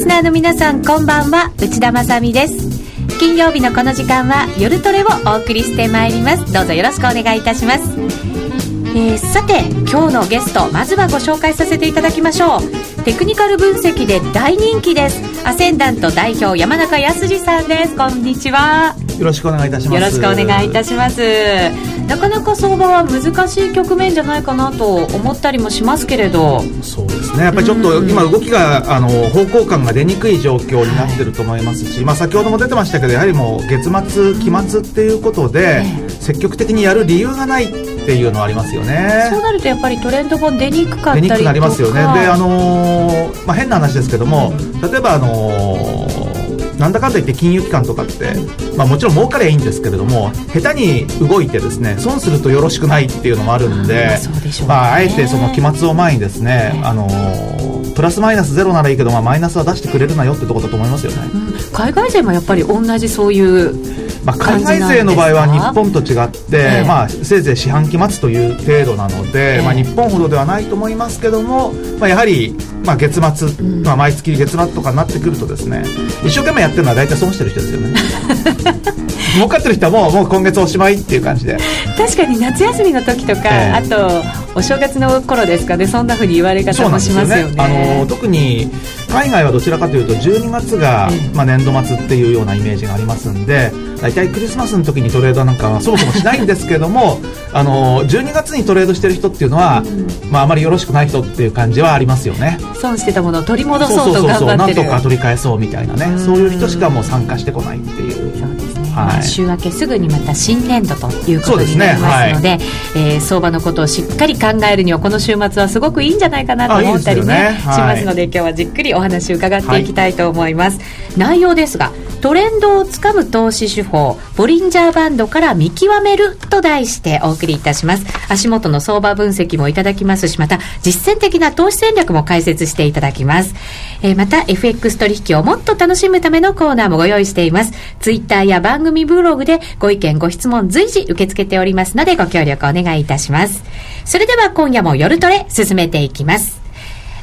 スナーの皆さんこんばんは。内田まさです。金曜日のこの時間は夜トレをお送りしてまいります。どうぞよろしくお願いいたします。えー、さて今日のゲストまずはご紹介させていただきましょう。テクニカル分析で大人気です。アセンダント代表山中康さんです。こんにちは。よろしくお願いいたします。よろしくお願いいたします。なかなか相場は難しい局面じゃないかなと思ったりもしますけれど。そうですね。やっぱりちょっと今動きがあの方向感が出にくい状況になってると思いますし、はい、まあ、先ほども出てましたけどやはりもう月末期末っていうことで、積極的にやる理由がないっていうのはありますよね。そうなるとやっぱりトレンドも出にくかったりとか出にくくなりますよねであのー、まあ、変な話ですけども、例えばあのーなんだかんだ言って金融機関とかって、まあ、もちろん儲かりゃいいんですけれども下手に動いてですね損するとよろしくないっていうのもあるんで、まあ、あえてその期末を前にですね、あのプラスマイナスゼロならいいけど、まあ、マイナスは出してくれるなよってところだと思いますよね、うん、海外勢もやっぱり同じそういうまあ、海外勢の場合は日本と違って、えー、まあ、せいぜい四半期末という程度なので、えー、まあ、日本ほどではないと思いますけども、まあ、やはり、まあ、月末、うん、まあ、毎月月末とかになってくるとですね一生懸命やってるのは大体損してる人ですよね。儲かってる人はもうもう今月おしまいっていう感じで。確かに夏休みの時とか、えー、あとお正月の頃ですかね。そんなふうに言われ方もしますよね、ね、あの特に海外はどちらかというと12月が、まあ、年度末っていうようなイメージがありますんで大体クリスマスの時にトレードなんかはそもそもしないんですけども あの12月にトレードしてる人っていうのは、まあ、あまりよろしくない人っていう感じはありますよね損してたものを取り戻そうと頑張ってる。そうとか取り返そうみたいなね。そういう人しかもう参加してこないっていう。そうですね、はい、週明けすぐにまた新年度ということになりますのでで、ね。はい、えー、相場のことをしっかり考えるにはこの週末はすごくいいんじゃないかなと思ったりね、ね、しますので今日はじっくりお話伺っていきたいと思います、はい、内容ですがトレンドをつかむ投資手法ボリンジャーバンドから見極めると題してお送りいたします。足元の相場分析もいただきますしまた実践的な投資戦略も解説していただきます、えー、また FX 取引をもっと楽しむためのコーナーもご用意しています。ツイッターや番組ブログでご意見ご質問随時受け付けておりますのでご協力お願いいたします。それでは今夜も夜トレ進めていきます。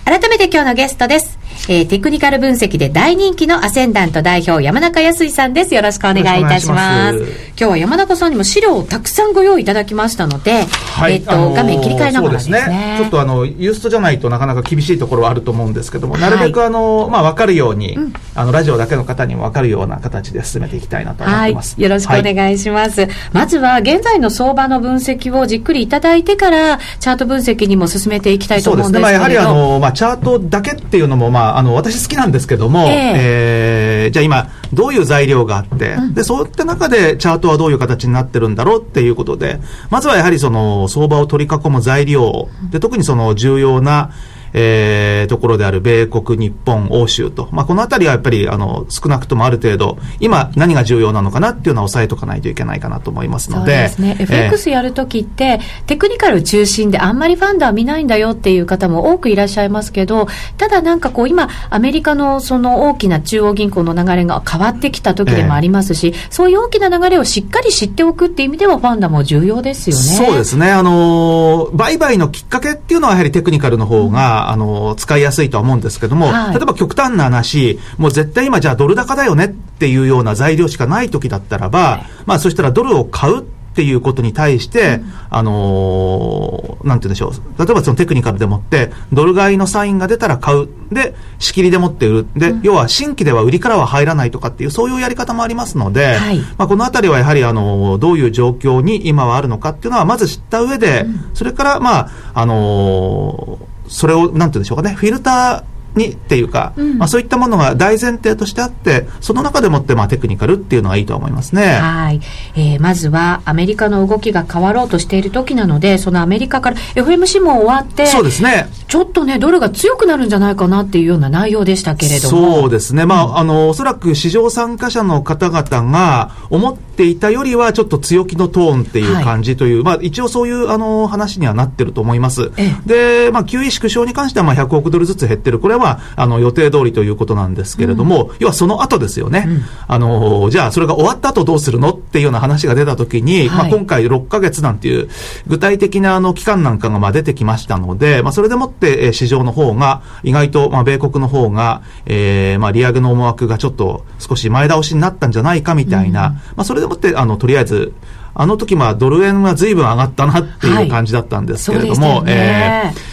改めて今日のゲストです。えー、テクニカル分析で大人気のアセンダント代表山中康さんです。よろしくお願いいたします。今日は山中さんにも資料をたくさんご用意いただきましたので、はい、えっ、ー、と、あのー、画面切り替えながらですね。すねちょっとあの、ユーストじゃないとなかなか厳しいところはあると思うんですけども、はい、なるべくあの、まあ、わかるように、うん、あの、ラジオだけの方にもわかるような形で進めていきたいなと思ってます。はい、よろしくお願いします。まずは、現在の相場の分析をじっくりいただいてから、チャート分析にも進めていきたいと思うんですけどそうですね。まあ、やはりあの、まあ、チャートだけっていうのも、まあ、あの、私好きなんですけども、えー、えー、じゃあ今、どういう材料があって、うん、で、そういった中でチャートはどういう形になってるんだろうっていうことで、まずはやはりその相場を取り囲む材料、で、特にその重要な、えー、ところである米国、日本、欧州と、まあ、このあたりはやっぱりあの少なくともある程度、今、何が重要なのかなっていうのは押さえとかないといけないかなと思いますので、そうですね、FX やるときって、テクニカル中心で、あんまりファンドは見ないんだよっていう方も多くいらっしゃいますけど、ただなんかこう、今、アメリカのその大きな中央銀行の流れが変わってきた時でもありますし、えー、そういう大きな流れをしっかり知っておくっていう意味では、ファンダも重要ですよね。そうですね、あの売買のきっかけっていうのは、やはりテクニカルの方が、うんあの、使いやすいとは思うんですけども、はい、例えば極端な話、もう絶対今じゃあドル高だよねっていうような材料しかない時だったらば、はい、まあそしたらドルを買うっていうことに対して、うん、あのー、なんて言うんでしょう。例えばそのテクニカルでもって、ドル買いのサインが出たら買う。で、仕切りでもって売る。で、うん、要は新規では売りからは入らないとかっていう、そういうやり方もありますので、はい、まあこのあたりはやはりあの、どういう状況に今はあるのかっていうのは、まず知った上で、うん、それから、まあ、あのーそれを、なんて言うんでしょうかね、フィルター、にっていうか、うん、まあ、そういったものが大前提としてあって、その中でもってまあテクニカルっていうのがいいと思いますね。はい。えー、まずはアメリカの動きが変わろうとしている時なので、そのアメリカから FMC も終わって、そうですね。ちょっとね、ドルが強くなるんじゃないかなっていうような内容でしたけれども。そうですね。まあ、うん、あの、おそらく市場参加者の方々が思っていたよりはちょっと強気のトーンっていう感じという、はい、まあ一応そういうあの話にはなってると思います。で、まあ QE 縮小に関してはまあ100億ドルずつ減ってる。これはあの予定通りということなんですけれども、うん、要はその後ですよね。うん、あの、じゃあそれが終わった後どうするのっていうような話が出たときに、はい、まあ今回6ヶ月なんていう具体的なあの期間なんかがまあ出てきましたので、まあそれでもって市場の方が意外とまあ米国の方が、えー、まあ利上げの思惑がちょっと少し前倒しになったんじゃないかみたいな、うん、まあそれでもってあのとりあえずあの時まあドル円は随分上がったなっていう感じだったんですけれども、はい、えー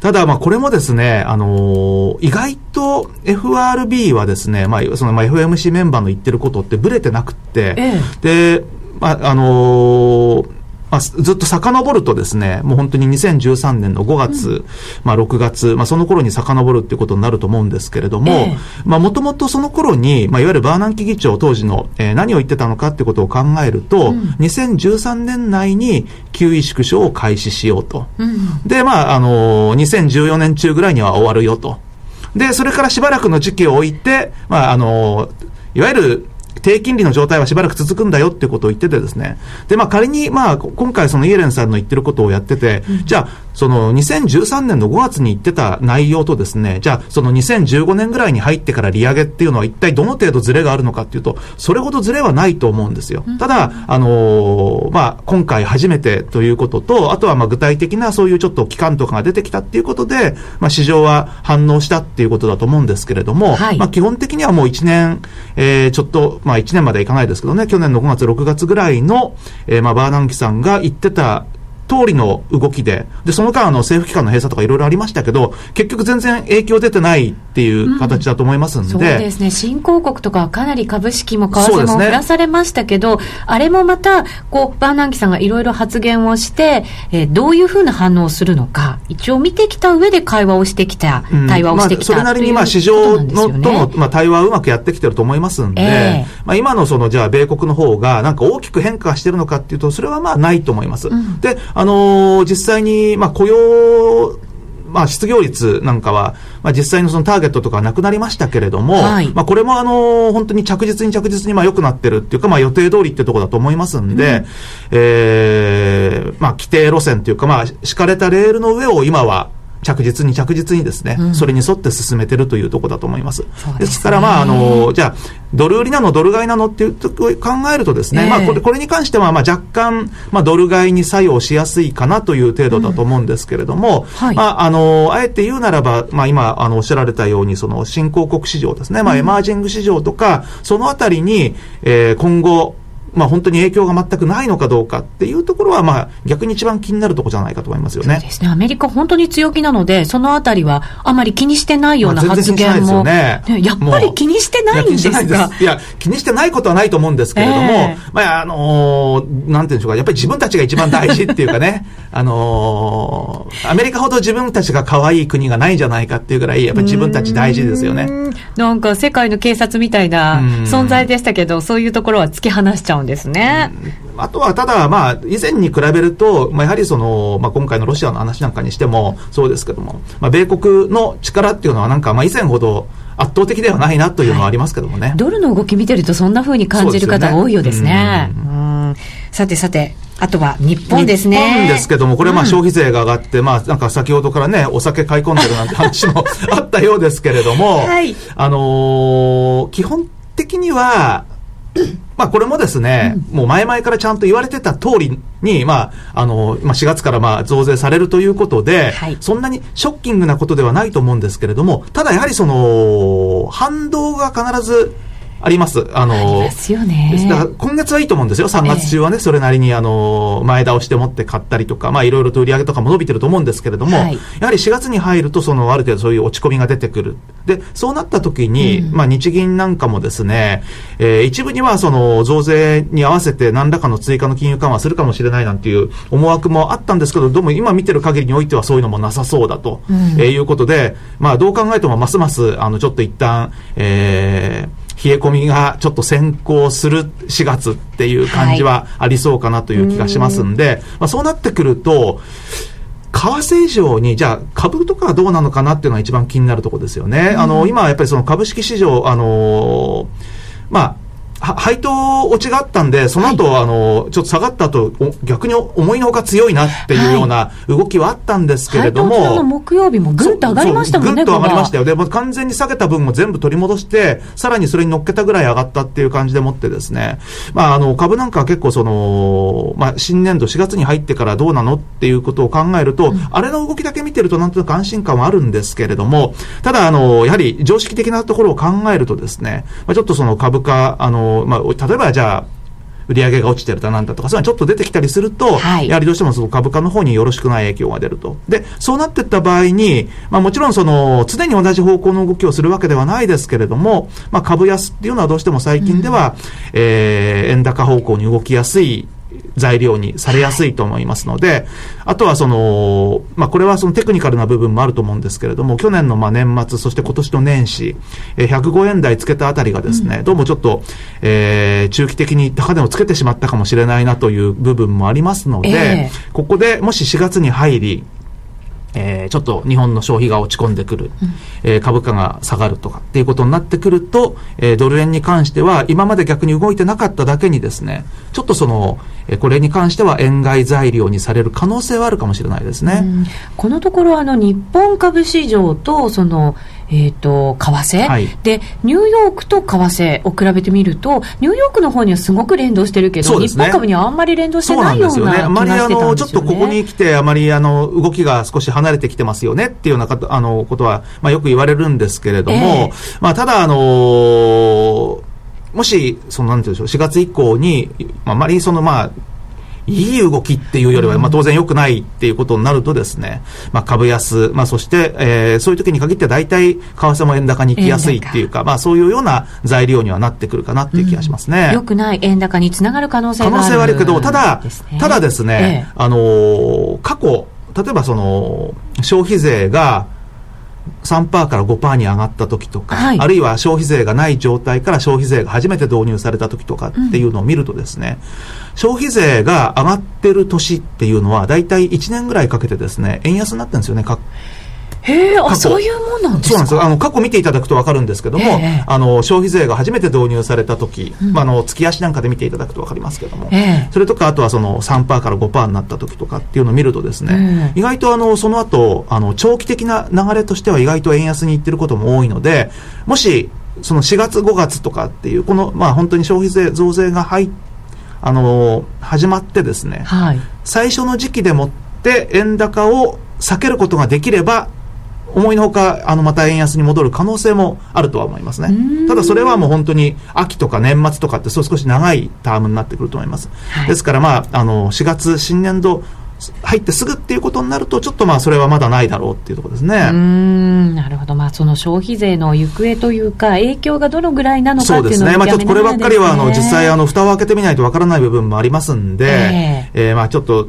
ただ、まあ、これもですね、あのー、意外と FRB はですね、まあ、その、まあ、FMC メンバーの言ってることってぶれてなくて、ええ、で、まあ、あのーまあ、ずっと遡るとですね、もう本当に2013年の5月、うん、まあ6月、まあその頃に遡るっていうことになると思うんですけれども、えまあもともとその頃に、まあいわゆるバーナンキ議長当時の、えー、何を言ってたのかってことを考えると、うん、2013年内に QE 縮小を開始しようと。うん、で、まああのー、2014年中ぐらいには終わるよと。で、それからしばらくの時期を置いて、まああのー、いわゆる低金利の状態はしばらく続くんだよっていうことを言っててですね。で、まあ仮に、まあ今回そのイエレンさんの言ってることをやってて、うん、じゃあ、その2013年の5月に言ってた内容とですね、じゃあその2015年ぐらいに入ってから利上げっていうのは一体どの程度ズレがあるのかっていうと、それほどズレはないと思うんですよ。ただ、あのー、まあ今回初めてということと、あとはまあ具体的なそういうちょっと期間とかが出てきたっていうことで、まあ市場は反応したっていうことだと思うんですけれども、はい、まあ基本的にはもう1年、えー、ちょっと、まあ1年まではいかないですけどね、去年の5月、6月ぐらいの、えー、まあバーナンキさんが言ってた通りの動きで、で、その間、あの、政府機関の閉鎖とかいろいろありましたけど、結局全然影響出てないっていう形だと思いますんで。うん、そうですね。新興国とかかなり株式も為替も減らされましたけど、ね、あれもまた、こう、バーナンキさんがいろいろ発言をして、えー、どういうふうな反応をするのか、一応見てきた上で会話をしてきた、対話をしてきた、うん、まあ、それなりに、まあ、市場の、との、まあ、対話をうまくやってきてると思いますんで、えー、まあ、今のその、じゃあ、米国の方が、なんか大きく変化してるのかっていうと、それはまあ、ないと思います。うん、で、あのー、実実際に、まあ、雇用、まあ、失業率なんかは、まあ、実際のそのターゲットとかなくなりましたけれども、はい、まあ、これもあの、本当に着実に着実にまあ良くなってるっていうか、まあ、予定通りってところだと思いますんで、うん、ええー、まあ、規定路線っていうか、まあ、敷かれたレールの上を今は、着実に着実にですね、うん、それに沿って進めてるというところだと思います。ですね、ですから、まあ、あの、じゃあ、ドル売りなの、ドル買いなのっていうと考えるとですね、えー、まあ、これ、これに関しては、まあ、若干、まあ、ドル買いに作用しやすいかなという程度だと思うんですけれども、うん。はい、まあ、あの、あえて言うならば、まあ、今、あの、おっしゃられたように、その、新興国市場ですね、まあ、エマージング市場とか、そのあたりに、えー、今後、まあ、本当に影響が全くないのかどうかっていうところは、まあ、逆に一番気になるところじゃないかと思いますよね。そうですね。アメリカ本当に強気なので、そのあたりはあまり気にしてないような発言も。ね、やっぱり気にしてないんですか？いや、気にしてないことはないと思うんですけれども、えー、まあ、あのー、なんていうんでしょうか、やっぱり自分たちが一番大事っていうかね、あのー、アメリカほど自分たちが可愛い国がないんじゃないかっていうぐらい、やっぱり自分たち大事ですよね。なんか世界の警察みたいな存在でしたけど、そういうところは突き放しちゃうんですね。あとは、ただ、まあ、以前に比べると、まあ、やはりその、まあ、今回のロシアの話なんかにしてもそうですけども、まあ、米国の力っていうのはなんか、まあ、以前ほど、圧倒的ではないなというのはありますけどもね、はい、ドルの動き見てるとそんなふうに感じる方が多いようですね。すねうん。さてさて、あとは日本ですね。日本ですけども、これまあ消費税が上がって、うん、まあなんか先ほどからね、お酒買い込んでるなんて話もあったようですけれども、はい、あのー、基本的には、まあこれもですね、うん、もう前々からちゃんと言われてた通りに、まあ、あの、まあ4月からまあ増税されるということで、はい、そんなにショッキングなことではないと思うんですけれども、ただやはりその、反動が必ずあります。あの、よね。だから今月はいいと思うんですよ。3月中はね、えー、それなりにあの、前倒して持って買ったりとか、まあいろいろと売り上げとかも伸びてると思うんですけれども、はい、やはり4月に入ると、そのある程度そういう落ち込みが出てくる。で、そうなった時に、うん、まあ日銀なんかもですね、えー、一部にはその増税に合わせて何らかの追加の金融緩和するかもしれないなんていう思惑もあったんですけど、どうも今見てる限りにおいてはそういうのもなさそうだと、うん、えー、いうことで、まあどう考えてもますます、あの、ちょっと一旦、えー、冷え込みがちょっと先行する4月っていう感じはありそうかなという気がしますんで、はい、まあ、そうなってくると、為替以上に、じゃあ株とかはどうなのかなっていうのが一番気になるところですよね。あの、今やっぱりその株式市場、あの、まあ、配当落ちがあったんで、その後、はい、あの、ちょっと下がった後、逆に思いのほか強いなっていうような動きはあったんですけれども。の木曜日もぐんと上がりましたもんね、ぐんと上がりましたよ。で、も完全に下げた分も全部取り戻して、さらにそれに乗っけたぐらい上がったっていう感じでもってですね、まあ、あの、株なんかは結構その、まあ、新年度4月に入ってからどうなのっていうことを考えると、うん、あれの動きだけ見てるとなんとなく安心感はあるんですけれども、ただ、あの、やはり常識的なところを考えるとですね、まあ、ちょっとその株価、あの、まあ、例えばじゃあ、売上が落ちてるだなんだとか、そういうのちょっと出てきたりすると、はい、やはりどうしてもその株価の方によろしくない影響が出ると。で、そうなっていった場合に、まあもちろんその、常に同じ方向の動きをするわけではないですけれども、まあ株安っていうのはどうしても最近では、うん、えー、円高方向に動きやすい材料にされやすいと思いますので、はい、あとはその、まあ、これはそのテクニカルな部分もあると思うんですけれども、去年のまあ年末、そして今年の年始、えー、105円台つけたあたりがですね、うん、どうもちょっと、えー、中期的に高値をつけてしまったかもしれないなという部分もありますので、えー、ここでもし4月に入り、えー、ちょっと日本の消費が落ち込んでくる、うん、えー、株価が下がるとかっていうことになってくると、えー、ドル円に関しては今まで逆に動いてなかっただけにですね、ちょっとその、えー、これに関しては円買い材料にされる可能性はあるかもしれないですね。このところあの日本株市場とそのえーと、為替、はい、でニューヨークと為替を比べてみるとニューヨークの方にはすごく連動してるけど、ね、日本株にはあんまり連動してないような気がしてたんですよね。あまりあのちょっとここに来てあまりあの動きが少し離れてきてますよねっていうようなあのことは、まあ、よく言われるんですけれども、えー、まあ、ただあのーもし、そのなんていうんでしょう、4月以降に、あまりそのまあ、いい動きっていうよりは、まあ、当然良くないっていうことになるとですね、まあ、株安、まあ、そして、えー、そういう時に限って大体、為替も円高に行きやすいっていうか、まあ、そういうような材料にはなってくるかなっていう気がしますね。良、うん、くない円高につながる可能性がある、可能性はあるけど、ただ、ただですね、ええ、あのー、過去、例えばその、消費税が、3%から5%に上がった時とか、はい、あるいは消費税がない状態から消費税が初めて導入された時とかっていうのを見るとですね、うん、消費税が上がってる年っていうのは大体1年ぐらいかけてですね、円安になってるんですよね、へえ、あ、そういうもんなんですか？そうなんです。よ。あの、過去見ていただくとわかるんですけども、あの、消費税が初めて導入された時、うん、まあ、あの、月足なんかで見ていただくとわかりますけども、それとか、あとはその3%から5%になった時とかっていうのを見るとですね、意外とあの、その後、あの、長期的な流れとしては意外と円安にいってることも多いので、もし、その4月5月とかっていう、この、まあ、本当に消費税増税が入あの始まってですね、はい、最初の時期でもって円高を避けることができれば思いのほか、あの、また円安に戻る可能性もあるとは思いますね。ただそれはもう本当に秋とか年末とかってそう少し長いタームになってくると思います。はい、ですからまあ、あの、4月新年度入ってすぐっていうことになると、ちょっとまあそれはまだないだろうっていうところですね。うん。なるほど、まあ、その消費税の行方というか、影響がどのぐらいなのかっていうのは、ね、まあ、ちょっとこればっかりはあの実際あの、蓋を開けてみないとわからない部分もありますんで、えー、えー、まあちょっと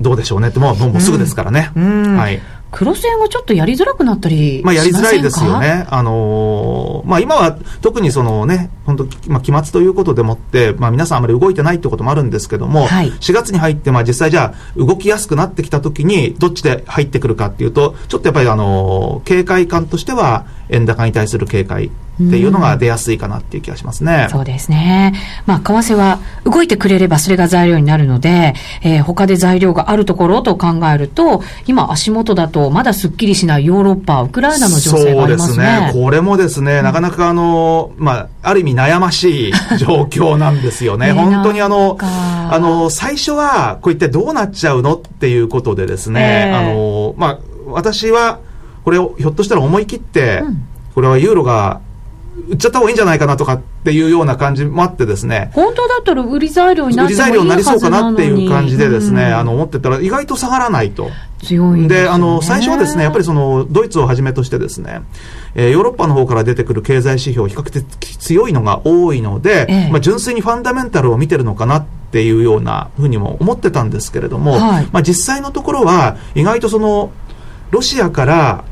どうでしょうねって、もうもうすぐですからね。はい黒線がちょっとやりづらくなったりまあ、やりづらいですよね。あのー、まあ、今は特にそのね、本当、まあ、期末ということでもって、まあ、皆さんあまり動いてないってこともあるんですけども、はい、4月に入って、まあ、実際じゃあ、動きやすくなってきたときに、どっちで入ってくるかっていうと、ちょっとやっぱりあのー、警戒感としては、円高に対する警戒っていうのが出やすいかなっていう気がしますね。うそうですね。まあ、為替は動いてくれればそれが材料になるので、えー、他で材料があるところと考えると、今足元だとまだすっきりしないヨーロッパ、ウクライナの情勢がありますね。そうですね。これもですね、なかなかあの、まあ、ある意味悩ましい状況なんですよね。本当にあの、あの、最初は、こういってどうなっちゃうのっていうことでですね、えー、あの、まあ、私は、これをひょっとしたら思い切って、うん、これはユーロが売っちゃった方がいいんじゃないかなとかっていうような感じもあってですね。本当だったら売り材料になって売り材料になりそうかなっていう感じでですね、うん、あの、思ってたら意外と下がらないと。強いで、ね、あの、最初はですね、やっぱりその、ドイツをはじめとしてですね、えー、ヨーロッパの方から出てくる経済指標、比較的強いのが多いので、ええ、まあ、純粋にファンダメンタルを見てるのかなっていうようなふうにも思ってたんですけれども、はい、まあ、実際のところは、意外とその、ロシアから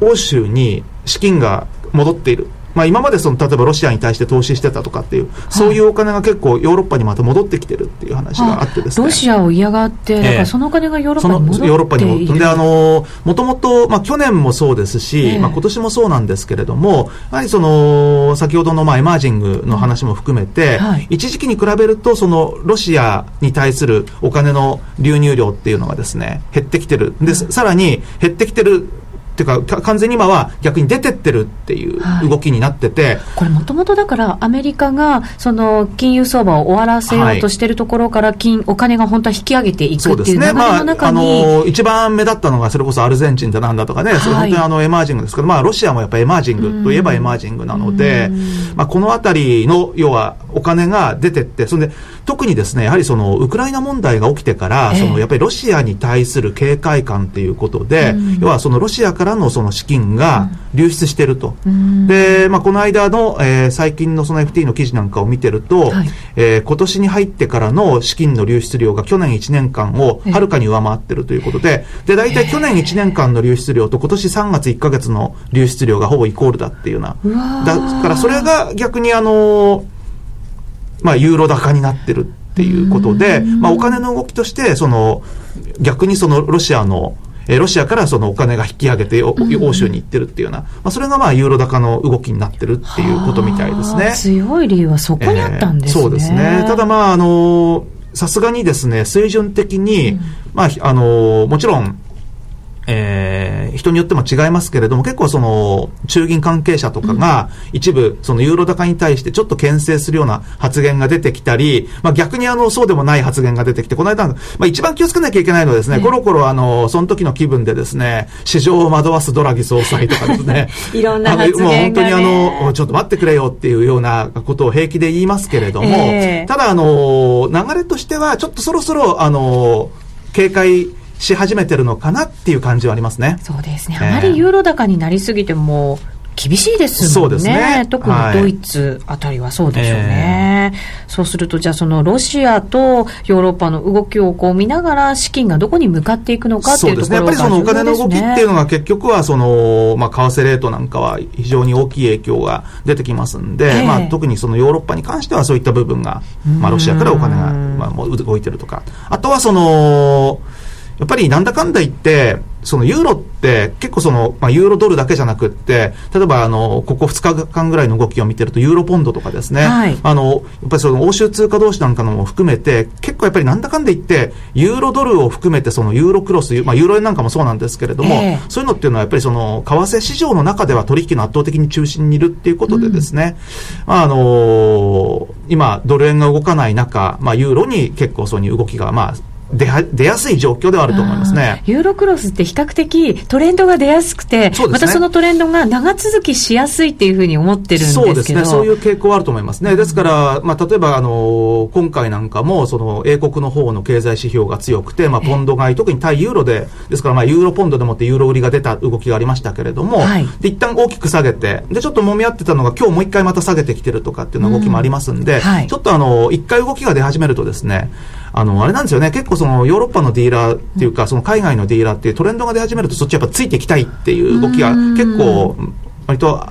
欧州に資金が戻っているまあ、今までその例えばロシアに対して投資してたとかっていう、そういうお金が結構ヨーロッパにまた戻ってきてるっていう話があってですね。ロシアを嫌がって、だからそのお金がヨーロッパに戻っている、ヨーロッパに戻ってで、あの、もともと、まあ、去年もそうですし、えー、まあ、今年もそうなんですけれども、やはりその、先ほどのまあエマージングの話も含めて、はい、一時期に比べると、その、ロシアに対するお金の流入量っていうのがですね、減ってきてる。で、さらに減ってきてるっていうか、完全に今は逆に出てってるっていう動きになってて、はい、これ、もともとだから、アメリカがその金融相場を終わらせようとしてるところから金、はい、お金が本当は引き上げていくっていう流れの中に、ねまあ、あの一番目立ったのが、それこそアルゼンチンだなんだとかね、はい、それ本当にあのエマージングですけど、まあ、ロシアもやっぱりエマージングといえばエマージングなので、まあ、このあたりの要はお金が出てって、それで特にですね、やはりそのウクライナ問題が起きてから、えー、そのやっぱりロシアに対する警戒感っていうことで、要はそのロシアからのその資金が流出していると、うん、で、まあ、この間の、えー、最近のその FT の記事なんかを見てると、はい、えー、今年に入ってからの資金の流出量が去年1年間をはるかに上回っているということで、で大体去年1年間の流出量と今年3月1か月の流出量がほぼイコールだっていうような、だからそれが逆にあのまあ、ユーロ高になってるっていうことで、まあ、お金の動きとして、その、逆にそのロシアのえロシアからそのお金が引き上げて欧州に行ってるっていうような、まあ、それがまあユーロ高の動きになってるっていうことみたいですね。強い理由はそこにあったんですね。えー、そうですね。ただまあ、あのさすがにですね、水準的に、うん、まあ、あのもちろん、えー、人によっても違いますけれども、結構その、中銀関係者とかが、一部、そのユーロ高に対してちょっと牽制するような発言が出てきたり、まあ逆にあの、そうでもない発言が出てきて、この間、まあ一番気をつけなきゃいけないのはですね、コロコロあの、その時の気分でですね、市場を惑わすドラギ総裁とかですね、いろんな発言が、ね、もう本当にあの、ちょっと待ってくれよっていうようなことを平気で言いますけれども、えー、ただあの、流れとしては、ちょっとそろそろ、あの、警戒、し始めてるのかなっていう感じはありますね。そうですね。あまりユーロ高になりすぎても、厳しいですもんね。ね。特にドイツあたりはそうでしょうね。はいえー、そうすると、じゃあそのロシアとヨーロッパの動きをこう見ながら資金がどこに向かっていくのかっていうところが、ね、やっぱりそのお金の動きっていうのが結局はその、まあ、為替レートなんかは非常に大きい影響が出てきますんで、えー、まあ、特にそのヨーロッパに関してはそういった部分が、まあ、ロシアからお金が、まあ、もう動いてるとか。あとはその、やっぱりなんだかんだ言って、そのユーロって結構その、まあ、ユーロドルだけじゃなくって、例えばあの、ここ2日間ぐらいの動きを見てると、ユーロポンドとかですね、はい、あの、やっぱりその欧州通貨同士なんかのも含めて、結構やっぱりなんだかんだ言って、ユーロドルを含めてそのユーロクロス、まあ、ユーロ円なんかもそうなんですけれども、えー、そういうのっていうのはやっぱりその、為替市場の中では取引の圧倒的に中心にいるっていうことでですね、うん、まあ、あのー、今、ドル円が動かない中、まあ、ユーロに結構そういう動きが、まあ、出出やすい状況ではあると思いますね。ユーロクロスって比較的トレンドが出やすくて、ね、またそのトレンドが長続きしやすいっていうふうに思ってるんですけどそうですね。そういう傾向はあると思いますね。ですから、まあ、例えば、あの、今回なんかも、その、英国の方の経済指標が強くて、まあ、ポンド買い、特に対ユーロで、ですから、まあ、ユーロポンドでもってユーロ売りが出た動きがありましたけれども、はい、で、一旦大きく下げて、で、ちょっと揉み合ってたのが、今日もう一回また下げてきてるとかっていうの動きもありますんで、うんはい、ちょっとあの、一回動きが出始めるとですね、あの、あれなんですよね、結構そのヨーロッパのディーラーっていうか、その海外のディーラーっていうトレンドが出始めると、そっちやっぱついていきたいっていう動きが結構、割と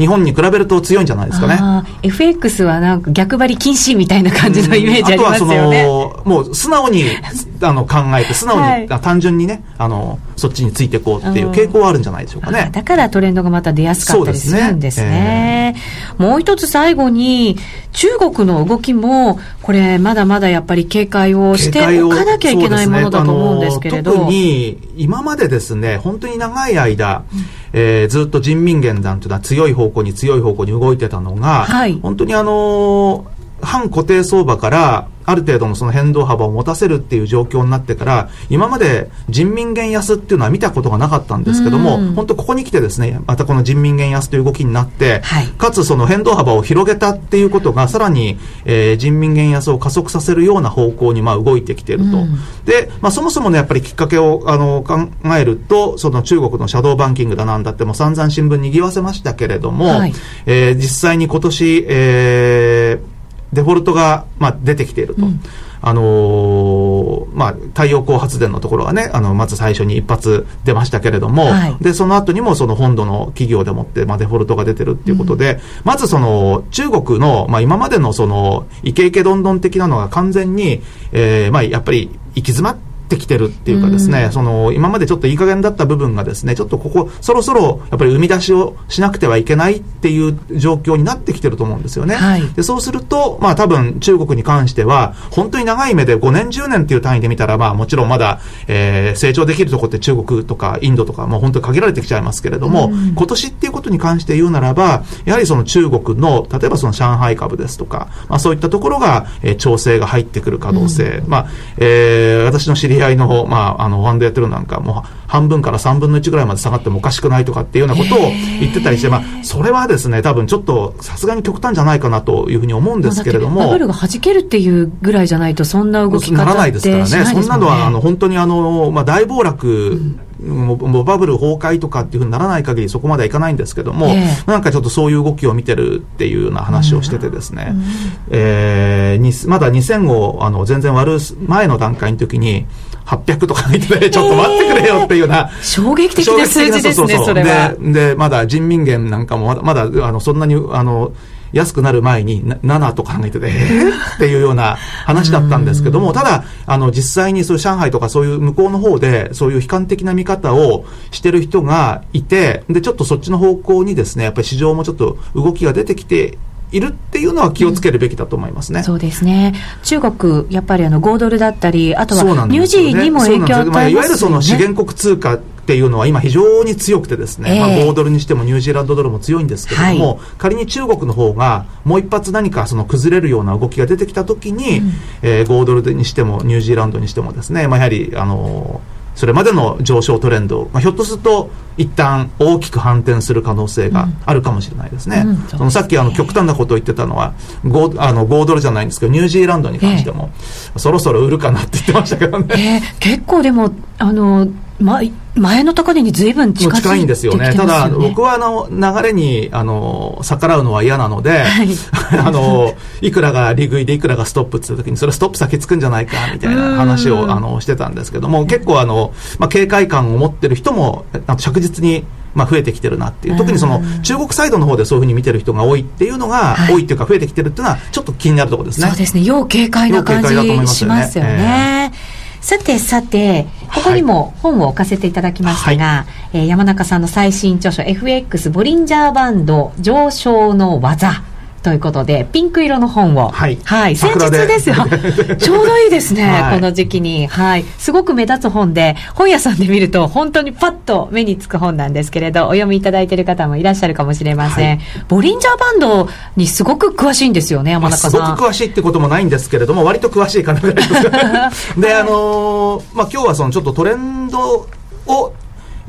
日本に比べると強いんじゃないですかね。FX はなんか逆張り禁止みたいな感じのイメージありますよね。あとはその、もう素直に あの考えて、素直に、はい、単純にね、あの、そっちについていこうっていう傾向はあるんじゃないでしょうかね。だからトレンドがまた出やすかったりするんですね。すねえー、もう一つ最後に、中国の動きも、これまだまだやっぱり警戒をしておかなきゃいけないものだと思うんですけれど。ね、特に今までですね、本当に長い間、うんえー、ずっと人民元団というのは強い方向に強い方向に動いてたのが、はい、本当にあのー反固定相場からある程度のその変動幅を持たせるっていう状況になってから、今まで人民元安っていうのは見たことがなかったんですけども、本当ここに来てですね、またこの人民元安という動きになって、はい、かつその変動幅を広げたっていうことが、さらに、えー、人民元安を加速させるような方向にまあ動いてきていると。で、まあそもそもね、やっぱりきっかけをあの考えると、その中国のシャドーバンキングだなんだっても散々新聞にぎわせましたけれども、はい、えー、実際に今年、えー、デフォルトが、まあ、出てきていると。うん、あのー、まあ、太陽光発電のところがね、あの、まず最初に一発出ましたけれども、はい、で、その後にもその本土の企業でもって、まあ、デフォルトが出てるっていうことで、うん、まずその、中国の、まあ、今までのその、イケイケどんどん的なのが完全に、えー、まあ、やっぱり行き詰まって、ってきてるっていうかですね、うん、その今までちょっといい加減だった部分がですねちょっとここそろそろやっぱり生み出しをしなくてはいけないっていう状況になってきてると思うんですよね、はい、でそうするとまあ多分中国に関しては本当に長い目で5年10年っていう単位で見たらまあもちろんまだ、えー、成長できるところって中国とかインドとかもう本当に限られてきちゃいますけれども、うん、今年っていうことに関して言うならばやはりその中国の例えばその上海株ですとか、まあ、そういったところが、えー、調整が入ってくる可能性、うん、まあえー、私の知り合いの、まああの、ファンドやってるなんか、もう半分から3分の1ぐらいまで下がってもおかしくないとかっていうようなことを言ってたりして、まあ、それはですね、多分ちょっとさすがに極端じゃないかなというふうに思うんですけれども。バブルが弾けるっていうぐらいじゃないと、そんな動き方ならないですからね。ね。そんなのは、あの、本当にあの、まあ、大暴落、うんもうバブル崩壊とかっていうふうにならない限りそこまではいかないんですけども、えー、なんかちょっとそういう動きを見てるっていうような話をしててですね、うん、えー、まだ2000をあの全然割る前の段階の時に、800とか言ってね、ちょっと待ってくれよっていうような。衝撃的な数字ですね、それは。で、で、まだ人民元なんかもまだ、まだ、あの、そんなに、あの、安くなる前に7とか考えてて、えー、っていうような話だったんですけども、ただ、あの、実際にそういう上海とかそういう向こうの方で、そういう悲観的な見方をしてる人がいて、で、ちょっとそっちの方向にですね、やっぱり市場もちょっと動きが出てきているっていうのは気をつけるべきだと思いますね。うん、そうですね。中国、やっぱりあの5ドルだったり、あとはニュージーにも影響を与えます、ね、まあ、いわゆるその資源国通貨っていうのは今非常に強くてですね、えー、まあ、5ドルにしてもニュージーランドドルも強いんですけれども、はい、仮に中国の方がもう一発何かその崩れるような動きが出てきたときに、うん、えー、5ドルにしてもニュージーランドにしてもですね、まあ、やはり、あのーそれまでの上昇トレンド、まあ、ひょっとすると一旦大きく反転する可能性があるかもしれないですね。うんうん、そのさっきあの極端なことを言ってたのは 5, あの5ドルじゃないんですけどニュージーランドに関しても、えー、そろそろ売るかなって言ってましたけどね。えー、結構でもあのま、前の高値にずいぶん近近いんですよね。ただ、僕はあの流れにあの逆らうのは嫌なので、はい、あのいくらが利食いでいくらがストップって言った時にそれストップ先つくんじゃないかみたいな話をあのしてたんですけども、結構あのまあ警戒感を持ってる人も着実にまあ、増えてきてるなっていう、特にその中国サイドの方でそういうふうに見てる人が多いっていうのが、はい、多いっていうか、増えてきてるっていうのは、ちょっと気になるところですね。そうですね、要警戒な感じしますよね。えーさてさて、ここにも本を置かせていただきましたが、はい、えー、山中さんの最新著書 FX ボリンジャーバンド上昇の技ということで、ピンク色の本を。はい。はい。先日ですよ。ちょうどいいですね、はい、この時期に。はい。すごく目立つ本で、本屋さんで見ると、本当にパッと目につく本なんですけれど、お読みいただいている方もいらっしゃるかもしれません。はい、ボリンジャーバンドにすごく詳しいんですよね、山中さん。すごく詳しいってこともないんですけれども、割と詳しいかなぐらいです。で、あのー、まあ、今日はそのちょっとトレンドを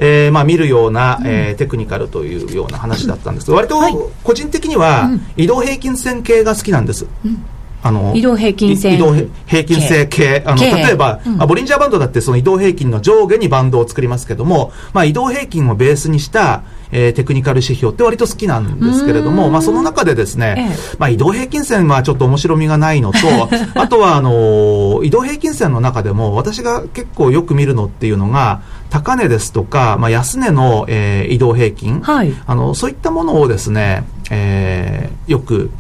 えーまあ、見るような、えー、テクニカルというような話だったんですけど、割と個人的には移動平均線系が好きなんです。あの移動平均線。移動平均性系あの例えば、うん、ボリンジャーバンドだってその移動平均の上下にバンドを作りますけども、まあ、移動平均をベースにした、えー、テクニカル指標って割と好きなんですけれども、まあ、その中でですね、ええ、まあ、移動平均線はちょっと面白みがないのとあとはあの移動平均線の中でも私が結構よく見るのっていうのが高値ですとか、まあ、安値の、えー、移動平均、はい、あのそういったものをですね、えー、よく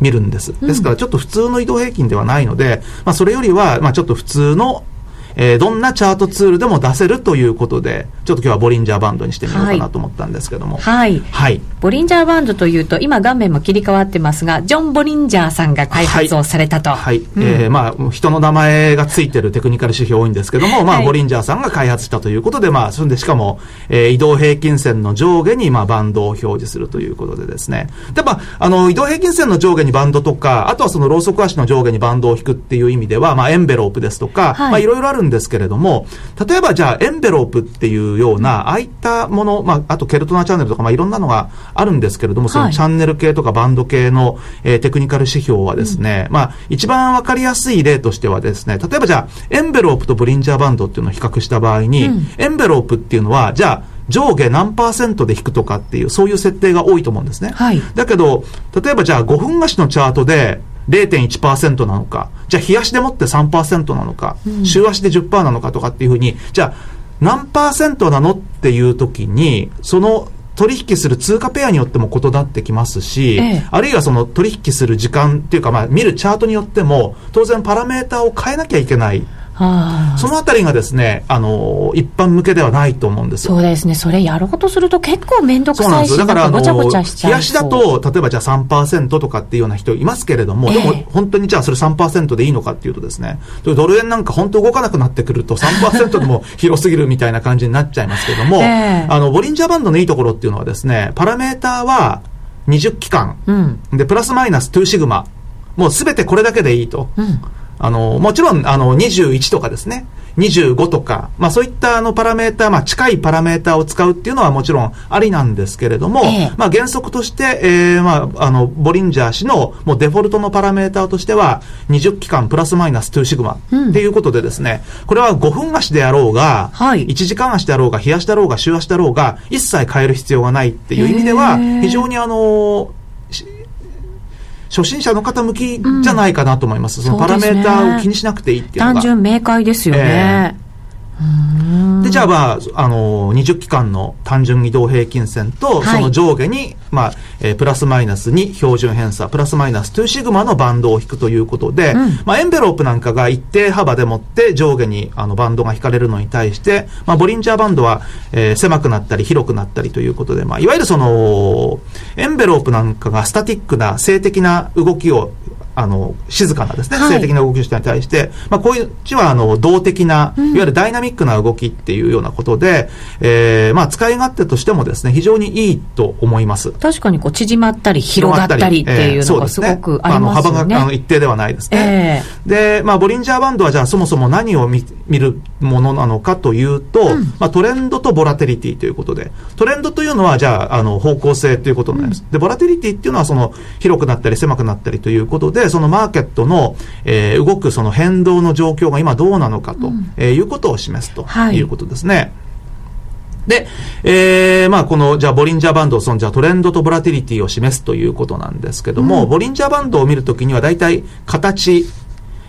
見るんです。ですからちょっと普通の移動平均ではないので、まあ、それよりは、まあ、ちょっと普通のえー、どんなチャートツールでも出せるということで、ちょっと今日はボリンジャーバンドにしてみようかなと思ったんですけども。はい。はい。ボリンジャーバンドというと、今画面も切り替わってますが、ジョン・ボリンジャーさんが開発をされたと。はい。はいうん、えー、まあ、人の名前がついてるテクニカル指標多いんですけども、まあ、はい、ボリンジャーさんが開発したということで、まあ、それでしかも、えー、移動平均線の上下に、まあ、バンドを表示するということでですね。で、まあ、あの、移動平均線の上下にバンドとか、あとはそのローソク足の上下にバンドを引くっていう意味では、まあ、エンベロープですとか、はい、まあ、いろいろあるんですけれども、例えばじゃあエンベロープっていうような、ああいったもの、まあ、あとケルトナチャンネルとか、まあ、いろんなのがあるんですけれども、そのチャンネル系とかバンド系の、えー、テクニカル指標はですね、うん、まあ、一番わかりやすい例としてはですね、例えばじゃあ、エンベロープとブリンジャーバンドっていうのを比較した場合に、うん、エンベロープっていうのは、じゃあ、上下何パーセントで引くとかっていう、そういう設定が多いと思うんですね。はい。だけど、例えばじゃあ5分足のチャートで、0.1%なのか、じゃあ、日足でもって3%なのか、うん、週足で10%なのかとかっていうふうに、じゃあ、何パーセントなのっていう時に、その取引する通貨ペアによっても異なってきますし、ええ、あるいはその取引する時間っていうか、まあ、見るチャートによっても、当然パラメーターを変えなきゃいけない。そのあたりがですね、あの、一般向けではないと思うんですそうですね。それやろうとすると結構面倒くさいし、だからごちゃごちゃしちゃう。冷やしだと、例えばじゃあ3%とかっていうような人いますけれども、えー、でも本当にじゃあそれ3%でいいのかっていうとですね、ドル円なんか本当動かなくなってくると3%でも広すぎるみたいな感じになっちゃいますけども、えー、あの、ボリンジャーバンドのいいところっていうのはですね、パラメーターは20期間、うん、で、プラスマイナス2シグマ、もうすべてこれだけでいいと。うんあの、もちろん、あの、21とかですね、25とか、まあそういったあのパラメーター、まあ近いパラメーターを使うっていうのはもちろんありなんですけれども、えまあ原則として、えー、まああの、ボリンジャー氏のもうデフォルトのパラメーターとしては、20期間プラスマイナス2シグマっていうことでですね、うん、これは5分足であろうが、はい、1時間足であろうが、日足だろうが、週足だろうが、一切変える必要がないっていう意味では、非常にあの、初心者の方向きじゃないかなと思います。うん、そのパラメーターを気にしなくていいっていうのが。単純明快ですよね。えーで、じゃあまあ、あの、20期間の単純移動平均線と、その上下に、まあ、えー、プラスマイナスに標準偏差、プラスマイナス2シグマのバンドを引くということで、うん、まあ、エンベロープなんかが一定幅でもって上下にあのバンドが引かれるのに対して、まあ、ボリンジャーバンドは、えー、狭くなったり広くなったりということで、まあ、いわゆるその、エンベロープなんかがスタティックな静的な動きをあの、静かなですね、はい、性的な動きをしたに対して、まあ、こういうちは、あの、動的な、いわゆるダイナミックな動きっていうようなことで、うん、えー、まあ、使い勝手としてもですね、非常にいいと思います。確かに、こう、縮まったり、広がったりっていうのがすごくありますよね。ね幅があの一定ではないですね。えー、で、まあ、ボリンジャーバンドは、じゃあ、そもそも何を見見るものなのかというと、うん、まあ、トレンドとボラテリティということで、トレンドというのは、じゃあ、あの、方向性ということになります。うん、で、ボラテリティっていうのは、その、広くなったり狭くなったりということで、そのマーケットトの、えー、動くその変動の状況が今どうなのかと、うん、えー、いうことを示すとい。うことですね。はいで、えー、まあ、この、じゃあ、ボリンジャーバンド、その、じゃあ、トレンドとボラティリティを示すということなんですけども、うん、ボリンジャーバンドを見るときには、大体、形、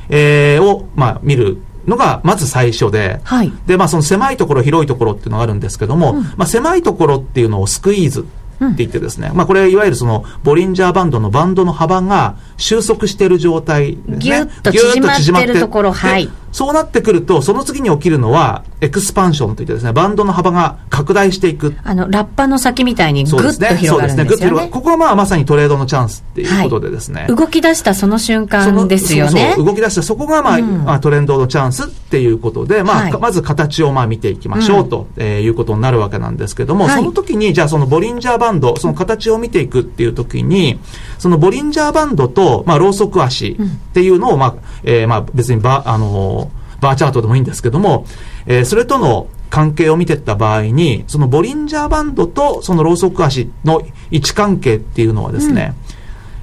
えー、を、まあ、見るのが、まず最初で、はい、で、まあ、その狭いところ、広いところっていうのがあるんですけども、うん、まあ、狭いところっていうのをスクイーズって言ってですね、うん、まあこれいわゆるそのボリンジャーバンドのバンドの幅が収束している状態ですね。ぎゅっと縮まってるところ、はい。そうなってくると、その次に起きるのは、エクスパンションといってですね、バンドの幅が拡大していく。あの、ラッパの先みたいにぐっと広がるんですよね。そうですね、ぐっと広がる。ここはまあまさにトレードのチャンスっていうことでですね。はい、動き出したその瞬間ですよね。そう動き出したそこがまあ、うん、まあ、トレンドのチャンスっていうことで、まあ、はい、まず形をまあ見ていきましょうと、うん、えー、いうことになるわけなんですけども、はい、その時に、じゃあそのボリンジャーバンド、その形を見ていくっていう時に、そのボリンジャーバンドと、まあ、ローソク足っていうのを、まあ、えー、まあ別にば、あのーバーチャートでもいいんですけども、えー、それとの関係を見ていった場合に、そのボリンジャーバンドとそのローソク足の位置関係っていうのはですね、